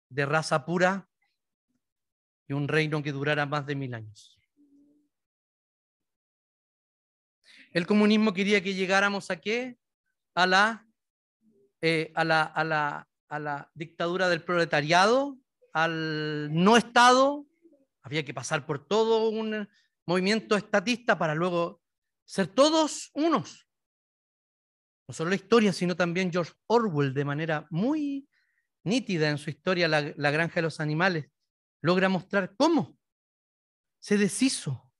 de raza pura y un reino que durara más de mil años. El comunismo quería que llegáramos a qué? A la, eh, a la, a la, a la dictadura del proletariado, al no Estado. Había que pasar por todo un, movimiento estatista para luego ser todos unos. No solo la historia, sino también George Orwell, de manera muy nítida en su historia, La, granja de los animales, logra mostrar cómo se deshizo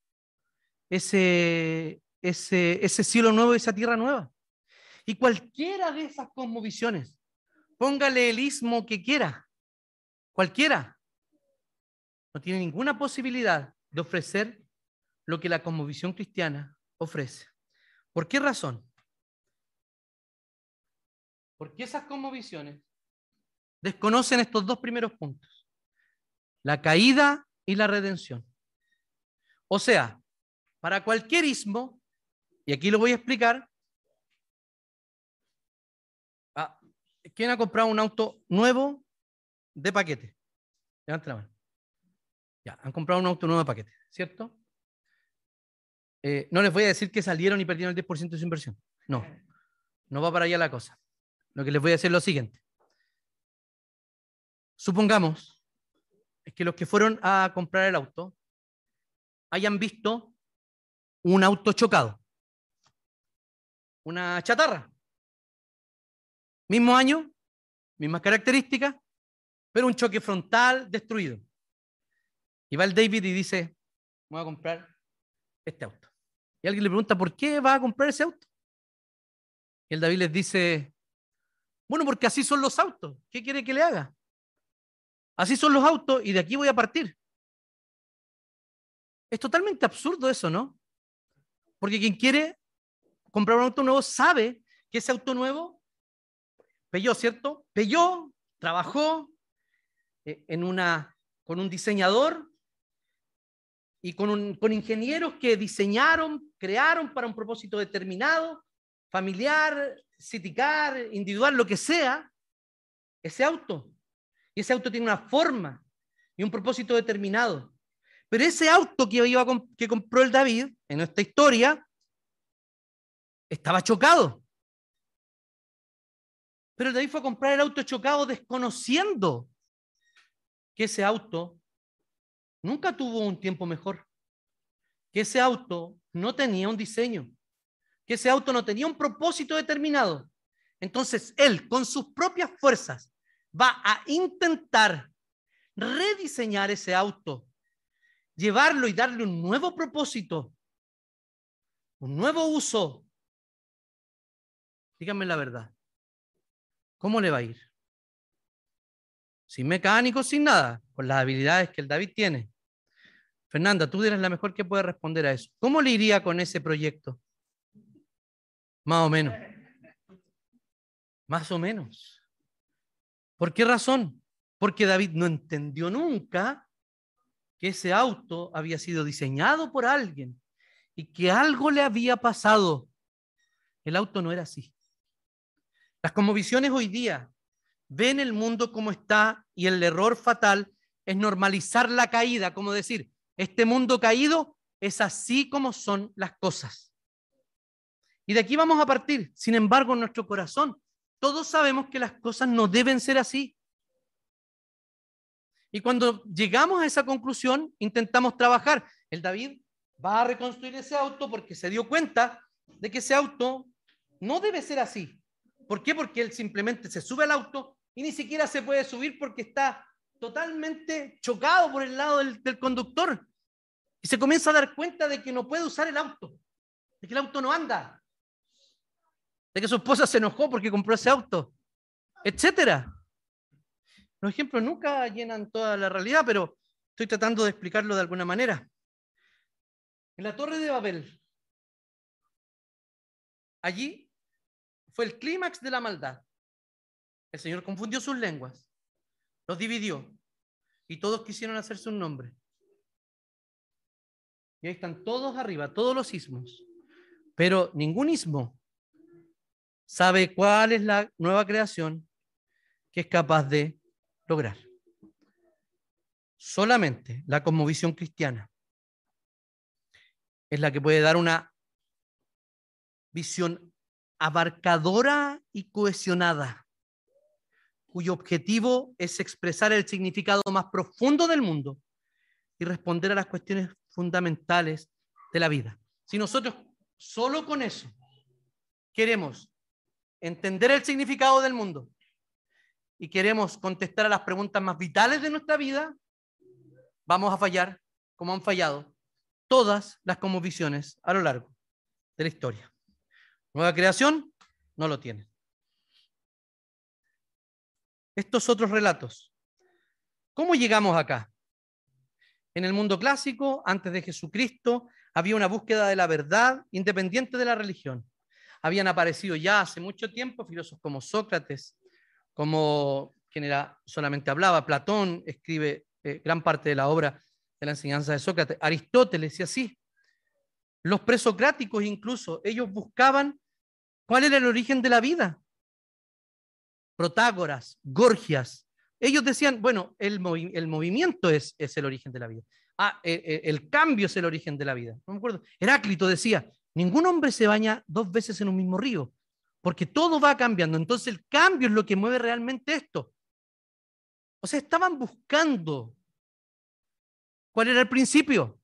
ese, ese, cielo nuevo esa tierra nueva. Y cualquiera de esas cosmovisiones, póngale el ismo que quiera, cualquiera, no tiene ninguna posibilidad de ofrecer lo que la cosmovisión cristiana ofrece. ¿Por qué razón? Porque esas cosmovisiones desconocen estos dos primeros puntos, la caída y la redención. O sea, para cualquier ismo, y aquí lo voy a explicar, ah, ¿quién ha comprado un auto nuevo de paquete? Levanta la mano. Ya, han comprado un auto nuevo de paquete, ¿cierto? Eh, no les voy a decir que salieron y perdieron el 10% de su inversión. No, no va para allá la cosa. Lo que les voy a decir es lo siguiente. Supongamos que los que fueron a comprar el auto hayan visto un auto chocado, una chatarra. Mismo año, mismas características, pero un choque frontal destruido. Y va el David y dice, voy a comprar este auto. Y alguien le pregunta, ¿por qué va a comprar ese auto? Y el David les dice, bueno, porque así son los autos. ¿Qué quiere que le haga? Así son los autos y de aquí voy a partir. Es totalmente absurdo eso, ¿no? Porque quien quiere comprar un auto nuevo sabe que ese auto nuevo Peyó, ¿cierto? Peyó, trabajó eh, en una, con un diseñador y con, con ingenieros que diseñaron, crearon para un propósito determinado, familiar, citicar, individual, lo que sea, ese auto. Y ese auto tiene una forma y un propósito determinado. Pero ese auto que, iba, que compró el David en esta historia estaba chocado. Pero David fue a comprar el auto chocado desconociendo que ese auto nunca tuvo un tiempo mejor, que ese auto no tenía un diseño, que ese auto no tenía un propósito determinado. Entonces él, con sus propias fuerzas, va a intentar rediseñar ese auto, llevarlo y darle un nuevo propósito, un nuevo uso. Díganme la verdad. ¿Cómo le va a ir? Sin mecánico, sin nada, con las habilidades que el David tiene. Fernanda, tú eres la mejor que puede responder a eso. ¿Cómo le iría con ese proyecto? Más o menos. Más o menos. ¿Por qué razón? Porque David no entendió nunca que ese auto había sido diseñado por alguien y que algo le había pasado. El auto no era así. Las conmovisiones hoy día ven el mundo como está y el error fatal es normalizar la caída, como decir, este mundo caído es así como son las cosas. Y de aquí vamos a partir. Sin embargo, en nuestro corazón, todos sabemos que las cosas no deben ser así. Y cuando llegamos a esa conclusión, intentamos trabajar. El David va a reconstruir ese auto porque se dio cuenta de que ese auto no debe ser así. ¿Por qué? Porque él simplemente se sube al auto y ni siquiera se puede subir porque está totalmente chocado por el lado del, conductor. Y se comienza a dar cuenta de que no puede usar el auto, de que el auto no anda, de que su esposa se enojó porque compró ese auto, etcétera. Los ejemplos nunca llenan toda la realidad, pero estoy tratando de explicarlo de alguna manera. En la Torre de Babel, allí fue el clímax de la maldad. El Señor confundió sus lenguas, los dividió y todos quisieron hacerse un nombre. Y ahí están todos arriba, todos los ismos. Pero ningún ismo sabe cuál es la nueva creación que es capaz de lograr. Solamente la cosmovisión cristiana es la que puede dar una visión abarcadora y cohesionada, cuyo objetivo es expresar el significado más profundo del mundo y responder a las cuestiones fundamentales de la vida. Si nosotros solo con eso queremos entender el significado del mundo y queremos contestar a las preguntas más vitales de nuestra vida, vamos a fallar como han fallado todas las visiones a lo largo de la historia. Nueva creación no lo tiene. Estos otros relatos. ¿Cómo llegamos acá? En el mundo clásico, antes de Jesucristo, había una búsqueda de la verdad independiente de la religión habían aparecido ya hace mucho tiempo filósofos como Sócrates, como quien solamente hablaba, Platón escribe eh, gran parte de la obra de la enseñanza de Sócrates, Aristóteles y así. Los presocráticos incluso, ellos buscaban cuál era el origen de la vida. Protágoras, Gorgias, ellos decían, bueno, el, movimiento es, es, el origen de la vida. Ah, eh, eh, el cambio es el origen de la vida. No me acuerdo. Heráclito decía, Ningún hombre se baña dos veces en un mismo río, porque todo va cambiando. Entonces el cambio es lo que mueve realmente esto. O sea, estaban buscando cuál era el principio.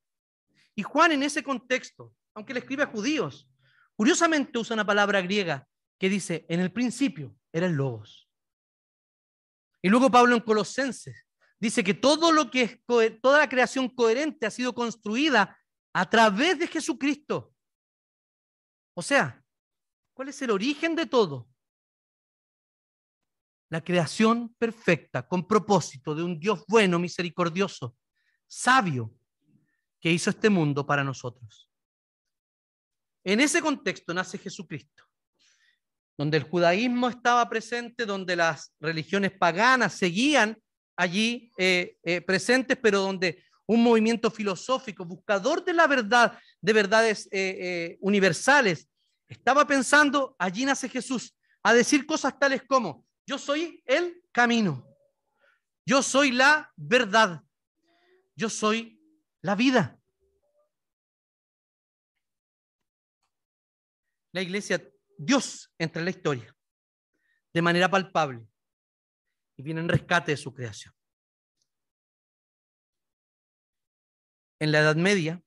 Y Juan en ese contexto, aunque le escribe a judíos, curiosamente usa una palabra griega que dice, en el principio era el logos. Y luego Pablo en Colosenses dice que todo lo que es toda la creación coherente ha sido construida a través de Jesucristo. O sea, ¿cuál es el origen de todo? La creación perfecta, con propósito de un Dios bueno, misericordioso, sabio, que hizo este mundo para nosotros. En ese contexto nace Jesucristo. donde el judaísmo estaba presente, donde las religiones paganas seguían allí eh, eh, presentes, pero donde un movimiento filosófico, buscador de la verdad, de verdades eh, universales, estaba pensando, allí nace Jesús, a decir cosas tales como, yo soy el camino, yo soy la verdad, yo soy la vida. La iglesia, Dios entra en la historia de manera palpable y viene en rescate de su creación. En la Edad Media,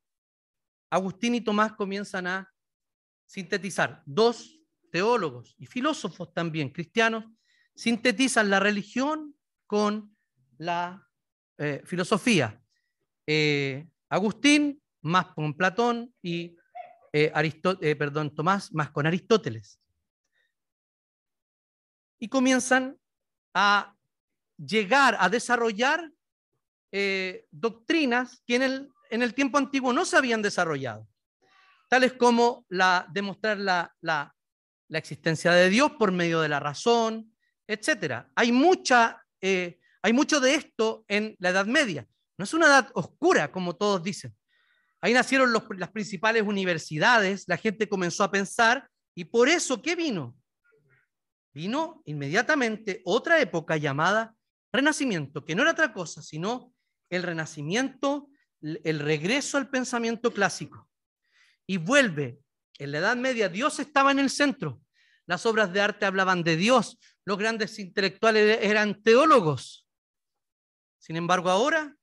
Agustín y Tomás comienzan a sintetizar. Dos teólogos y filósofos también cristianos sintetizan la religión con la eh, filosofía. Eh, Agustín más con Platón y eh, perdón, Tomás más con Aristóteles. Y comienzan a llegar a desarrollar doctrinas que en el, en el tiempo antiguo no se habían desarrollado, tales como la, demostrar la, la, la existencia de Dios por medio de la razón, etcétera. Hay mucha hay mucho de esto en la Edad Media. No es una edad oscura, como todos dicen. Ahí nacieron las principales universidades, la gente comenzó a pensar, y por eso, ¿qué vino? Vino inmediatamente otra época llamada Renacimiento, que no era otra cosa, sino el renacimiento, el regreso al pensamiento clásico. Y vuelve, en la Edad Media Dios estaba en el centro, las obras de arte hablaban de Dios, los grandes intelectuales eran teólogos, sin embargo, ahora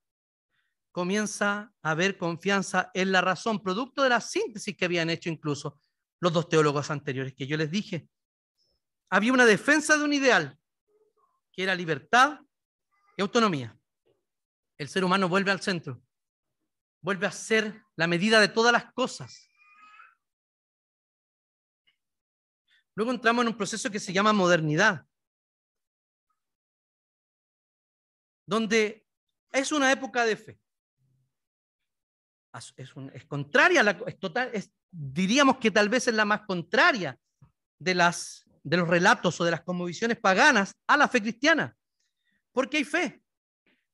comienza a haber confianza en la razón, producto de la síntesis que habían hecho incluso los dos teólogos anteriores que yo les dije. Había una defensa de un ideal, que era libertad y autonomía. El ser humano vuelve al centro, vuelve a ser la medida de todas las cosas. Luego entramos en un proceso que se llama modernidad, donde es una época de fe. Es, contraria, la, es total, diríamos que tal vez es la más contraria de, las, de los relatos o de las conmovisiones paganas a la fe cristiana. Porque hay fe.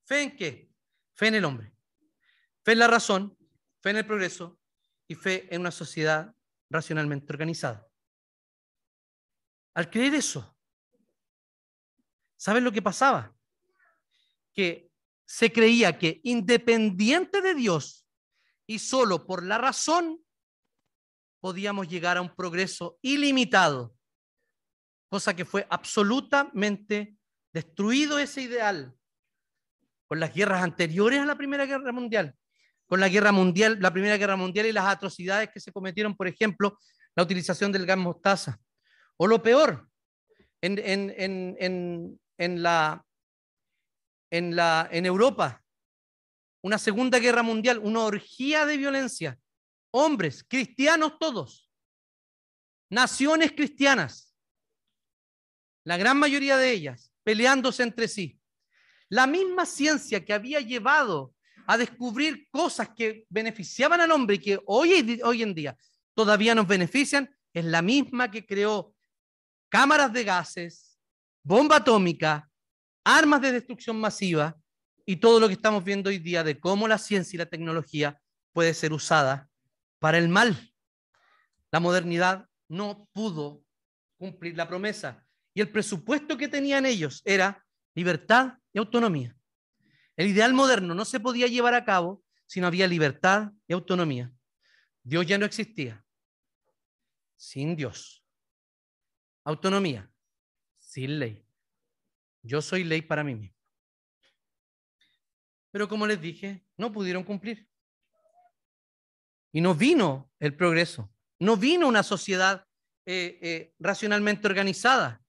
¿Fe en qué? Fe en el hombre. Fe en la razón, fe en el progreso y fe en una sociedad racionalmente organizada. Al creer eso, ¿saben lo que pasaba? que se creía que independiente de Dios y solo por la razón podíamos llegar a un progreso ilimitado, cosa que fue absolutamente destruido ese ideal con las guerras anteriores a la Primera Guerra Mundial, con la guerra mundial, la Primera Guerra Mundial y las atrocidades que se cometieron, por ejemplo, la utilización del gas mostaza. O lo peor, en, en la en, la, en Europa, una segunda guerra mundial, una orgía de violencia. Hombres, cristianos todos, naciones cristianas, la gran mayoría de ellas, peleándose entre sí. La misma ciencia que había llevado a descubrir cosas que beneficiaban al hombre y que hoy, hoy en día todavía nos benefician, es la misma que creó cámaras de gases, bomba atómica, armas de destrucción masiva y todo lo que estamos viendo hoy día de cómo la ciencia y la tecnología puede ser usada para el mal. La modernidad no pudo cumplir la promesa y el presupuesto que tenían ellos era libertad y autonomía. El ideal moderno no se podía llevar a cabo si no había libertad y autonomía. Dios ya no existía. Sin Dios. Autonomía. Sin ley. Yo soy ley para mí mismo. Pero como les dije, no pudieron cumplir. Y no vino el progreso, no vino una sociedad eh, eh, racionalmente organizada.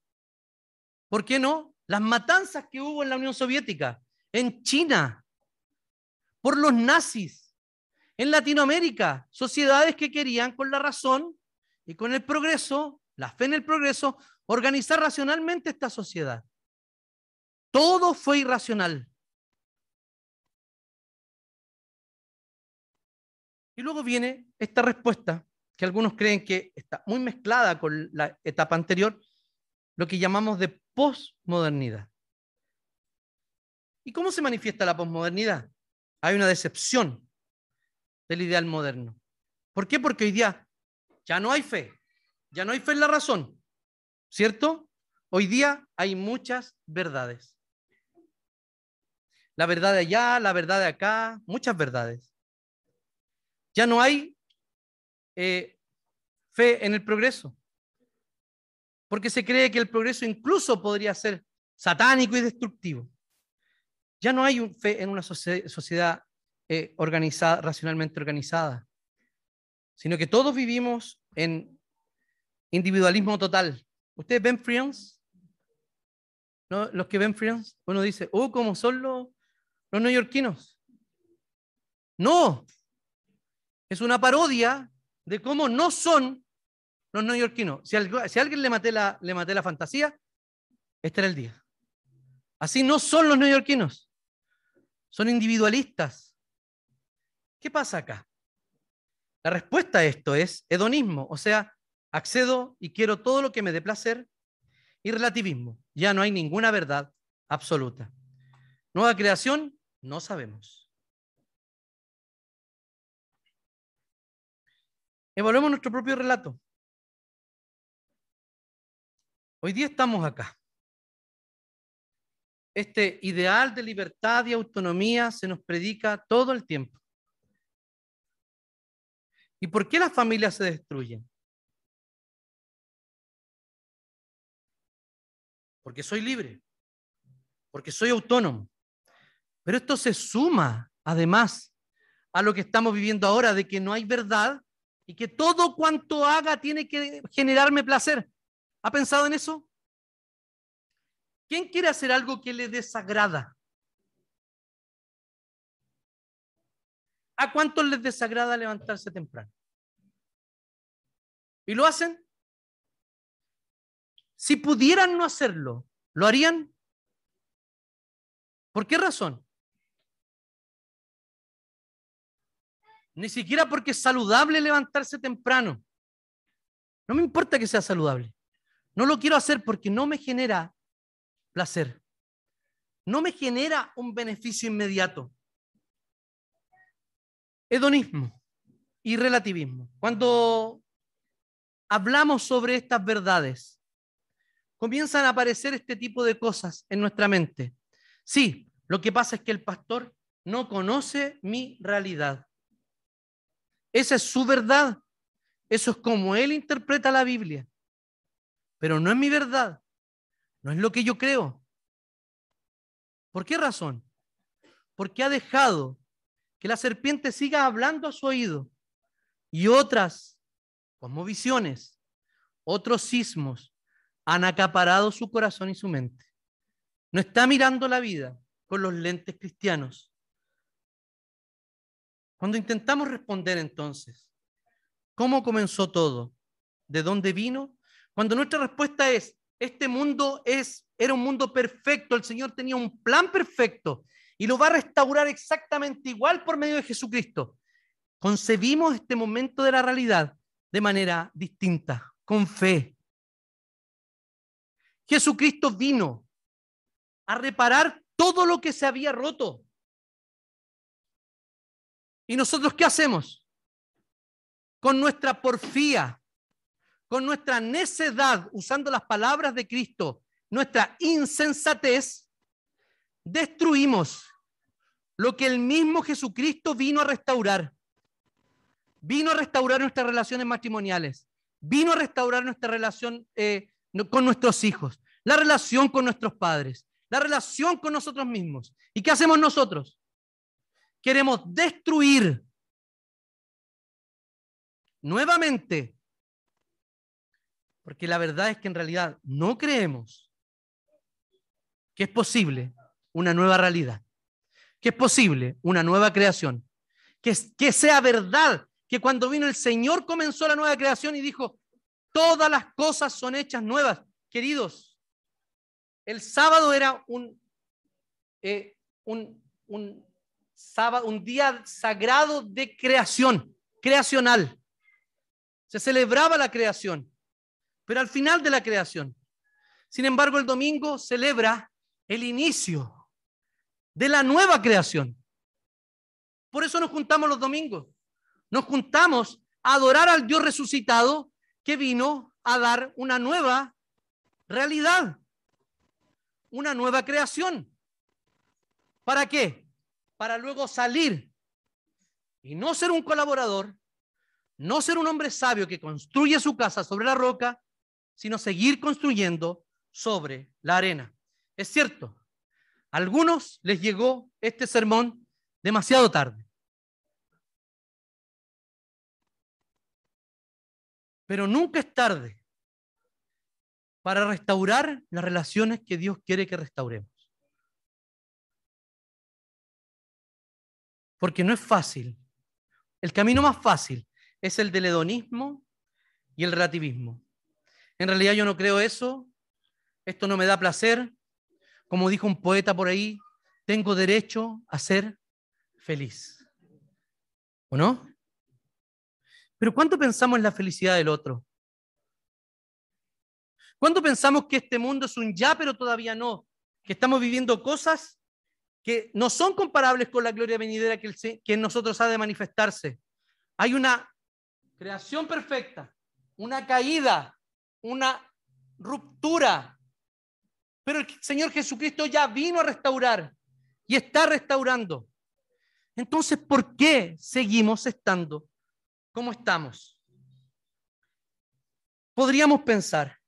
¿Por qué no? Las matanzas que hubo en la Unión Soviética, en China, por los nazis, en Latinoamérica, sociedades que querían con la razón y con el progreso, la fe en el progreso, organizar racionalmente esta sociedad. Todo fue irracional. Y luego viene esta respuesta, que algunos creen que está muy mezclada con la etapa anterior, lo que llamamos de posmodernidad. ¿Y cómo se manifiesta la posmodernidad? Hay una decepción del ideal moderno. ¿Por qué? Porque hoy día ya no hay fe, ya no hay fe en la razón, ¿cierto? Hoy día hay muchas verdades. La verdad de allá, la verdad de acá, muchas verdades. Ya no hay eh, fe en el progreso, porque se cree que el progreso incluso podría ser satánico y destructivo. Ya no hay fe en una sociedad eh, organizada, racionalmente organizada, sino que todos vivimos en individualismo total. ¿Ustedes ven Friends? ¿No? Los que ven Friends, uno dice, oh, ¿cómo son los, los neoyorquinos? No, es una parodia de cómo no son los neoyorquinos. Si, si a alguien le maté, la, le maté la fantasía, este era el día. Así no son los neoyorquinos. Son individualistas. ¿Qué pasa acá? La respuesta a esto es hedonismo, o sea, accedo y quiero todo lo que me dé placer y relativismo. Ya no hay ninguna verdad absoluta. Nueva creación, no sabemos. Evaluemos nuestro propio relato. Hoy día estamos acá. Este ideal de libertad y autonomía se nos predica todo el tiempo. ¿Y por qué las familias se destruyen? Porque soy libre, porque soy autónomo. Pero esto se suma, además, a lo que estamos viviendo ahora, de que no hay verdad y que todo cuanto haga tiene que generarme placer. ¿Ha pensado en eso? ¿Quién quiere hacer algo que le desagrada? ¿A cuántos les desagrada levantarse temprano? ¿Y lo hacen? Si pudieran no hacerlo, ¿lo harían? ¿Por qué razón? Ni siquiera porque es saludable levantarse temprano. No me importa que sea saludable. No lo quiero hacer porque no me genera placer. No me genera un beneficio inmediato. Hedonismo y relativismo. Cuando hablamos sobre estas verdades, comienzan a aparecer este tipo de cosas en nuestra mente. Sí, lo que pasa es que el pastor no conoce mi realidad. Esa es su verdad. Eso es como él interpreta la Biblia. Pero no es mi verdad. No es lo que yo creo. ¿Por qué razón? Porque ha dejado que la serpiente siga hablando a su oído y otras, como visiones, otros sismos, han acaparado su corazón y su mente. No está mirando la vida con los lentes cristianos. Cuando intentamos responder entonces, ¿cómo comenzó todo? ¿De dónde vino? Cuando nuestra respuesta es, este mundo es, era un mundo perfecto, el Señor tenía un plan perfecto y lo va a restaurar exactamente igual por medio de Jesucristo. Concebimos este momento de la realidad de manera distinta, con fe. Jesucristo vino a reparar todo lo que se había roto. ¿Y nosotros qué hacemos? Con nuestra porfía, con nuestra necedad, usando las palabras de Cristo, nuestra insensatez, destruimos lo que el mismo Jesucristo vino a restaurar. Vino a restaurar nuestras relaciones matrimoniales, vino a restaurar nuestra relación eh, con nuestros hijos, la relación con nuestros padres, la relación con nosotros mismos. ¿Y qué hacemos nosotros? Queremos destruir nuevamente porque la verdad es que en realidad no creemos que es posible una nueva realidad, que es posible una nueva creación, que, que sea verdad que cuando vino el Señor comenzó la nueva creación y dijo, todas las cosas son hechas nuevas. Queridos, el sábado era un, eh, un, un, sábado, un día sagrado de creación, creacional. Se celebraba la creación. Pero al final de la creación, Sin embargo, el domingo celebra el inicio de la nueva creación. Por eso nos juntamos los domingos. Nos juntamos a adorar al Dios resucitado que vino a dar una nueva realidad, una nueva creación. ¿Para qué? Para luego salir y no ser un colaborador, no ser un hombre sabio que construye su casa sobre la roca, sino seguir construyendo sobre la arena. Es cierto, a algunos les llegó este sermón demasiado tarde. Pero nunca es tarde para restaurar las relaciones que Dios quiere que restauremos. Porque no es fácil. El camino más fácil es el del hedonismo y el relativismo. En realidad yo no creo eso. Esto no me da placer. Como dijo un poeta por ahí, tengo derecho a ser feliz. ¿O no? Pero ¿cuánto pensamos en la felicidad del otro? ¿Cuándo pensamos que este mundo es un ya, pero todavía no? Que estamos viviendo cosas que no son comparables con la gloria venidera que, que en nosotros ha de manifestarse. Hay una creación perfecta, una caída, una ruptura. Pero el Señor Jesucristo ya vino a restaurar y está restaurando. Entonces, ¿por qué seguimos estando como estamos? Podríamos pensar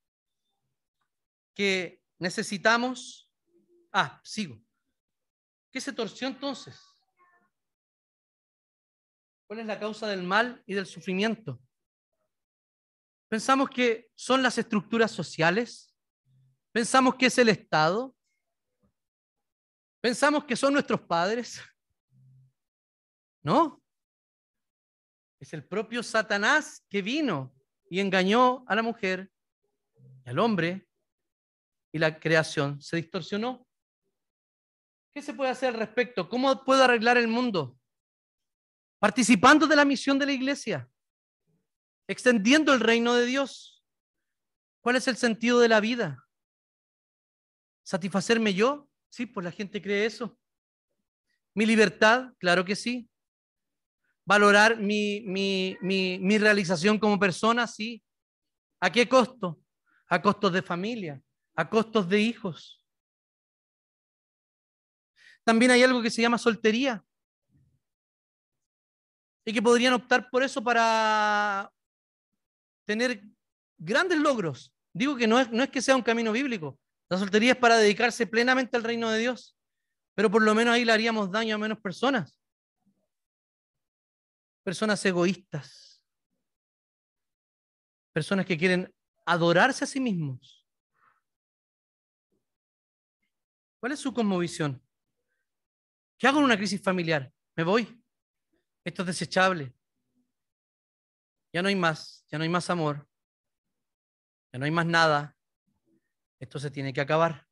que necesitamos... Ah, sigo. ¿Qué se torció entonces? ¿Cuál es la causa del mal y del sufrimiento? Pensamos que son las estructuras sociales. Pensamos que es el Estado. Pensamos que son nuestros padres. *laughs* ¿No? Es el propio Satanás que vino y engañó a la mujer, al hombre, y la creación se distorsionó. ¿Qué se puede hacer al respecto? ¿Cómo puedo arreglar el mundo? Participando de la misión de la iglesia, extendiendo el reino de Dios. ¿Cuál es el sentido de la vida? ¿Satisfacerme yo? Sí, pues la gente cree eso. ¿Mi libertad? Claro que sí. ¿Valorar mi, mi, mi, mi realización como persona? Sí. ¿A qué costo? A costos de familia, a costos de hijos. También hay algo que se llama soltería. Y que podrían optar por eso para tener grandes logros. Digo que no es, no es que sea un camino bíblico. La soltería es para dedicarse plenamente al reino de Dios. Pero por lo menos ahí le haríamos daño a menos personas. Personas egoístas. Personas que quieren adorarse a sí mismos. ¿Cuál es su cosmovisión? ¿Qué hago en una crisis familiar? Me voy. Esto es desechable. Ya no hay más, ya no hay más amor. Ya no hay más nada. Esto se tiene que acabar.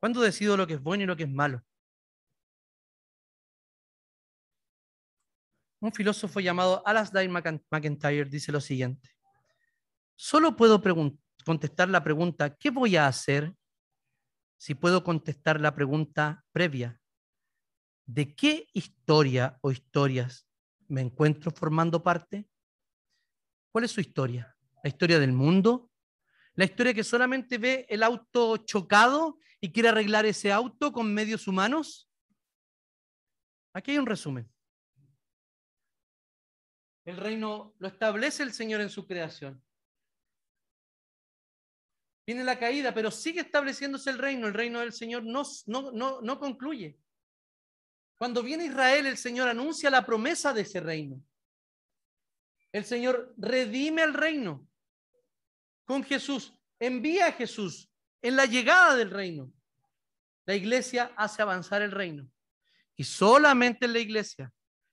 ¿Cuándo decido lo que es bueno y lo que es malo? Un filósofo llamado Alasdair MacIntyre dice lo siguiente. Solo puedo contestar la pregunta, ¿qué voy a hacer? Si puedo contestar la pregunta previa, ¿de qué historia o historias me encuentro formando parte? ¿Cuál es su historia? ¿La historia del mundo? ¿La historia que solamente ve el auto chocado y quiere arreglar ese auto con medios humanos? Aquí hay un resumen. El reino lo establece el Señor en su creación. Viene la caída, pero sigue estableciéndose el reino. El reino del Señor no, no, no, no concluye. Cuando viene Israel, el Señor anuncia la promesa de ese reino. El Señor redime el reino con Jesús, envía a Jesús en la llegada del reino. La iglesia hace avanzar el reino. Y solamente en la iglesia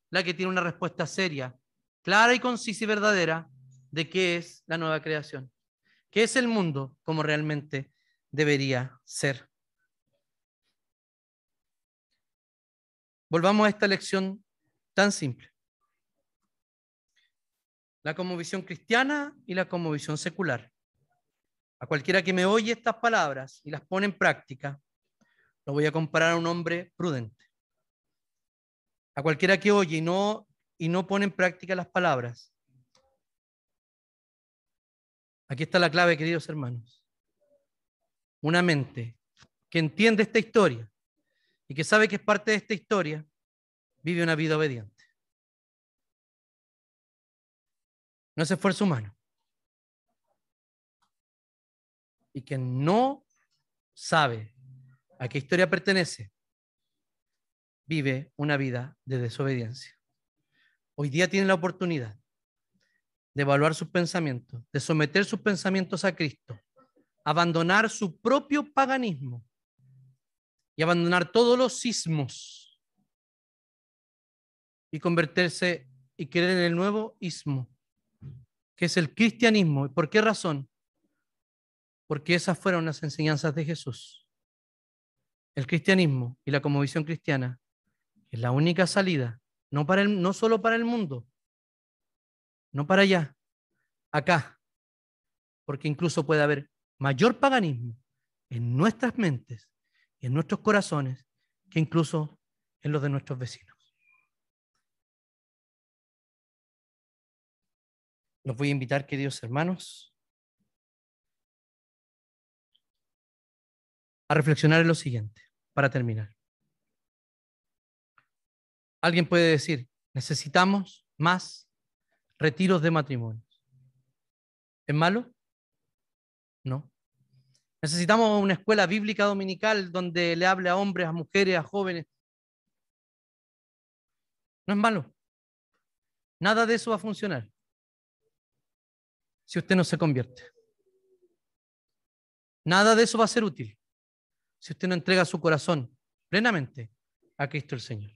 la que tiene una respuesta seria, clara y concisa y verdadera de qué es la nueva creación qué es el mundo como realmente debería ser. Volvamos a esta lección tan simple. La visión cristiana y la visión secular. A cualquiera que me oye estas palabras y las pone en práctica, lo voy a comparar a un hombre prudente. A cualquiera que oye y no, y no pone en práctica las palabras. Aquí está la clave, queridos hermanos. Una mente que entiende esta historia y que sabe que es parte de esta historia, vive una vida obediente. No es esfuerzo humano. Y que no sabe a qué historia pertenece, vive una vida de desobediencia. Hoy día tiene la oportunidad de evaluar sus pensamientos, de someter sus pensamientos a Cristo, abandonar su propio paganismo y abandonar todos los sismos y convertirse y creer en el nuevo ismo, que es el cristianismo. ¿Y por qué razón? Porque esas fueron las enseñanzas de Jesús. El cristianismo y la conmovisión cristiana es la única salida, no, para no solo para el mundo, no para allá, acá, porque incluso puede haber mayor paganismo en nuestras mentes en nuestros corazones que incluso en los de nuestros vecinos. Los voy a invitar, queridos hermanos, a reflexionar en lo siguiente, para terminar. Alguien puede decir, necesitamos más retiros de matrimonio. ¿Es malo? No. Necesitamos una escuela bíblica dominical donde le hable a hombres, a mujeres, a jóvenes. No es malo. Nada de eso va a funcionar si usted no se convierte. Nada de eso va a ser útil si usted no entrega su corazón plenamente a Cristo el Señor.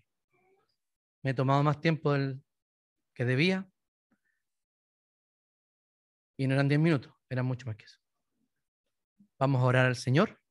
Me he tomado más tiempo del que debía y no eran diez minutos, eran mucho más que eso. Vamos a orar al Señor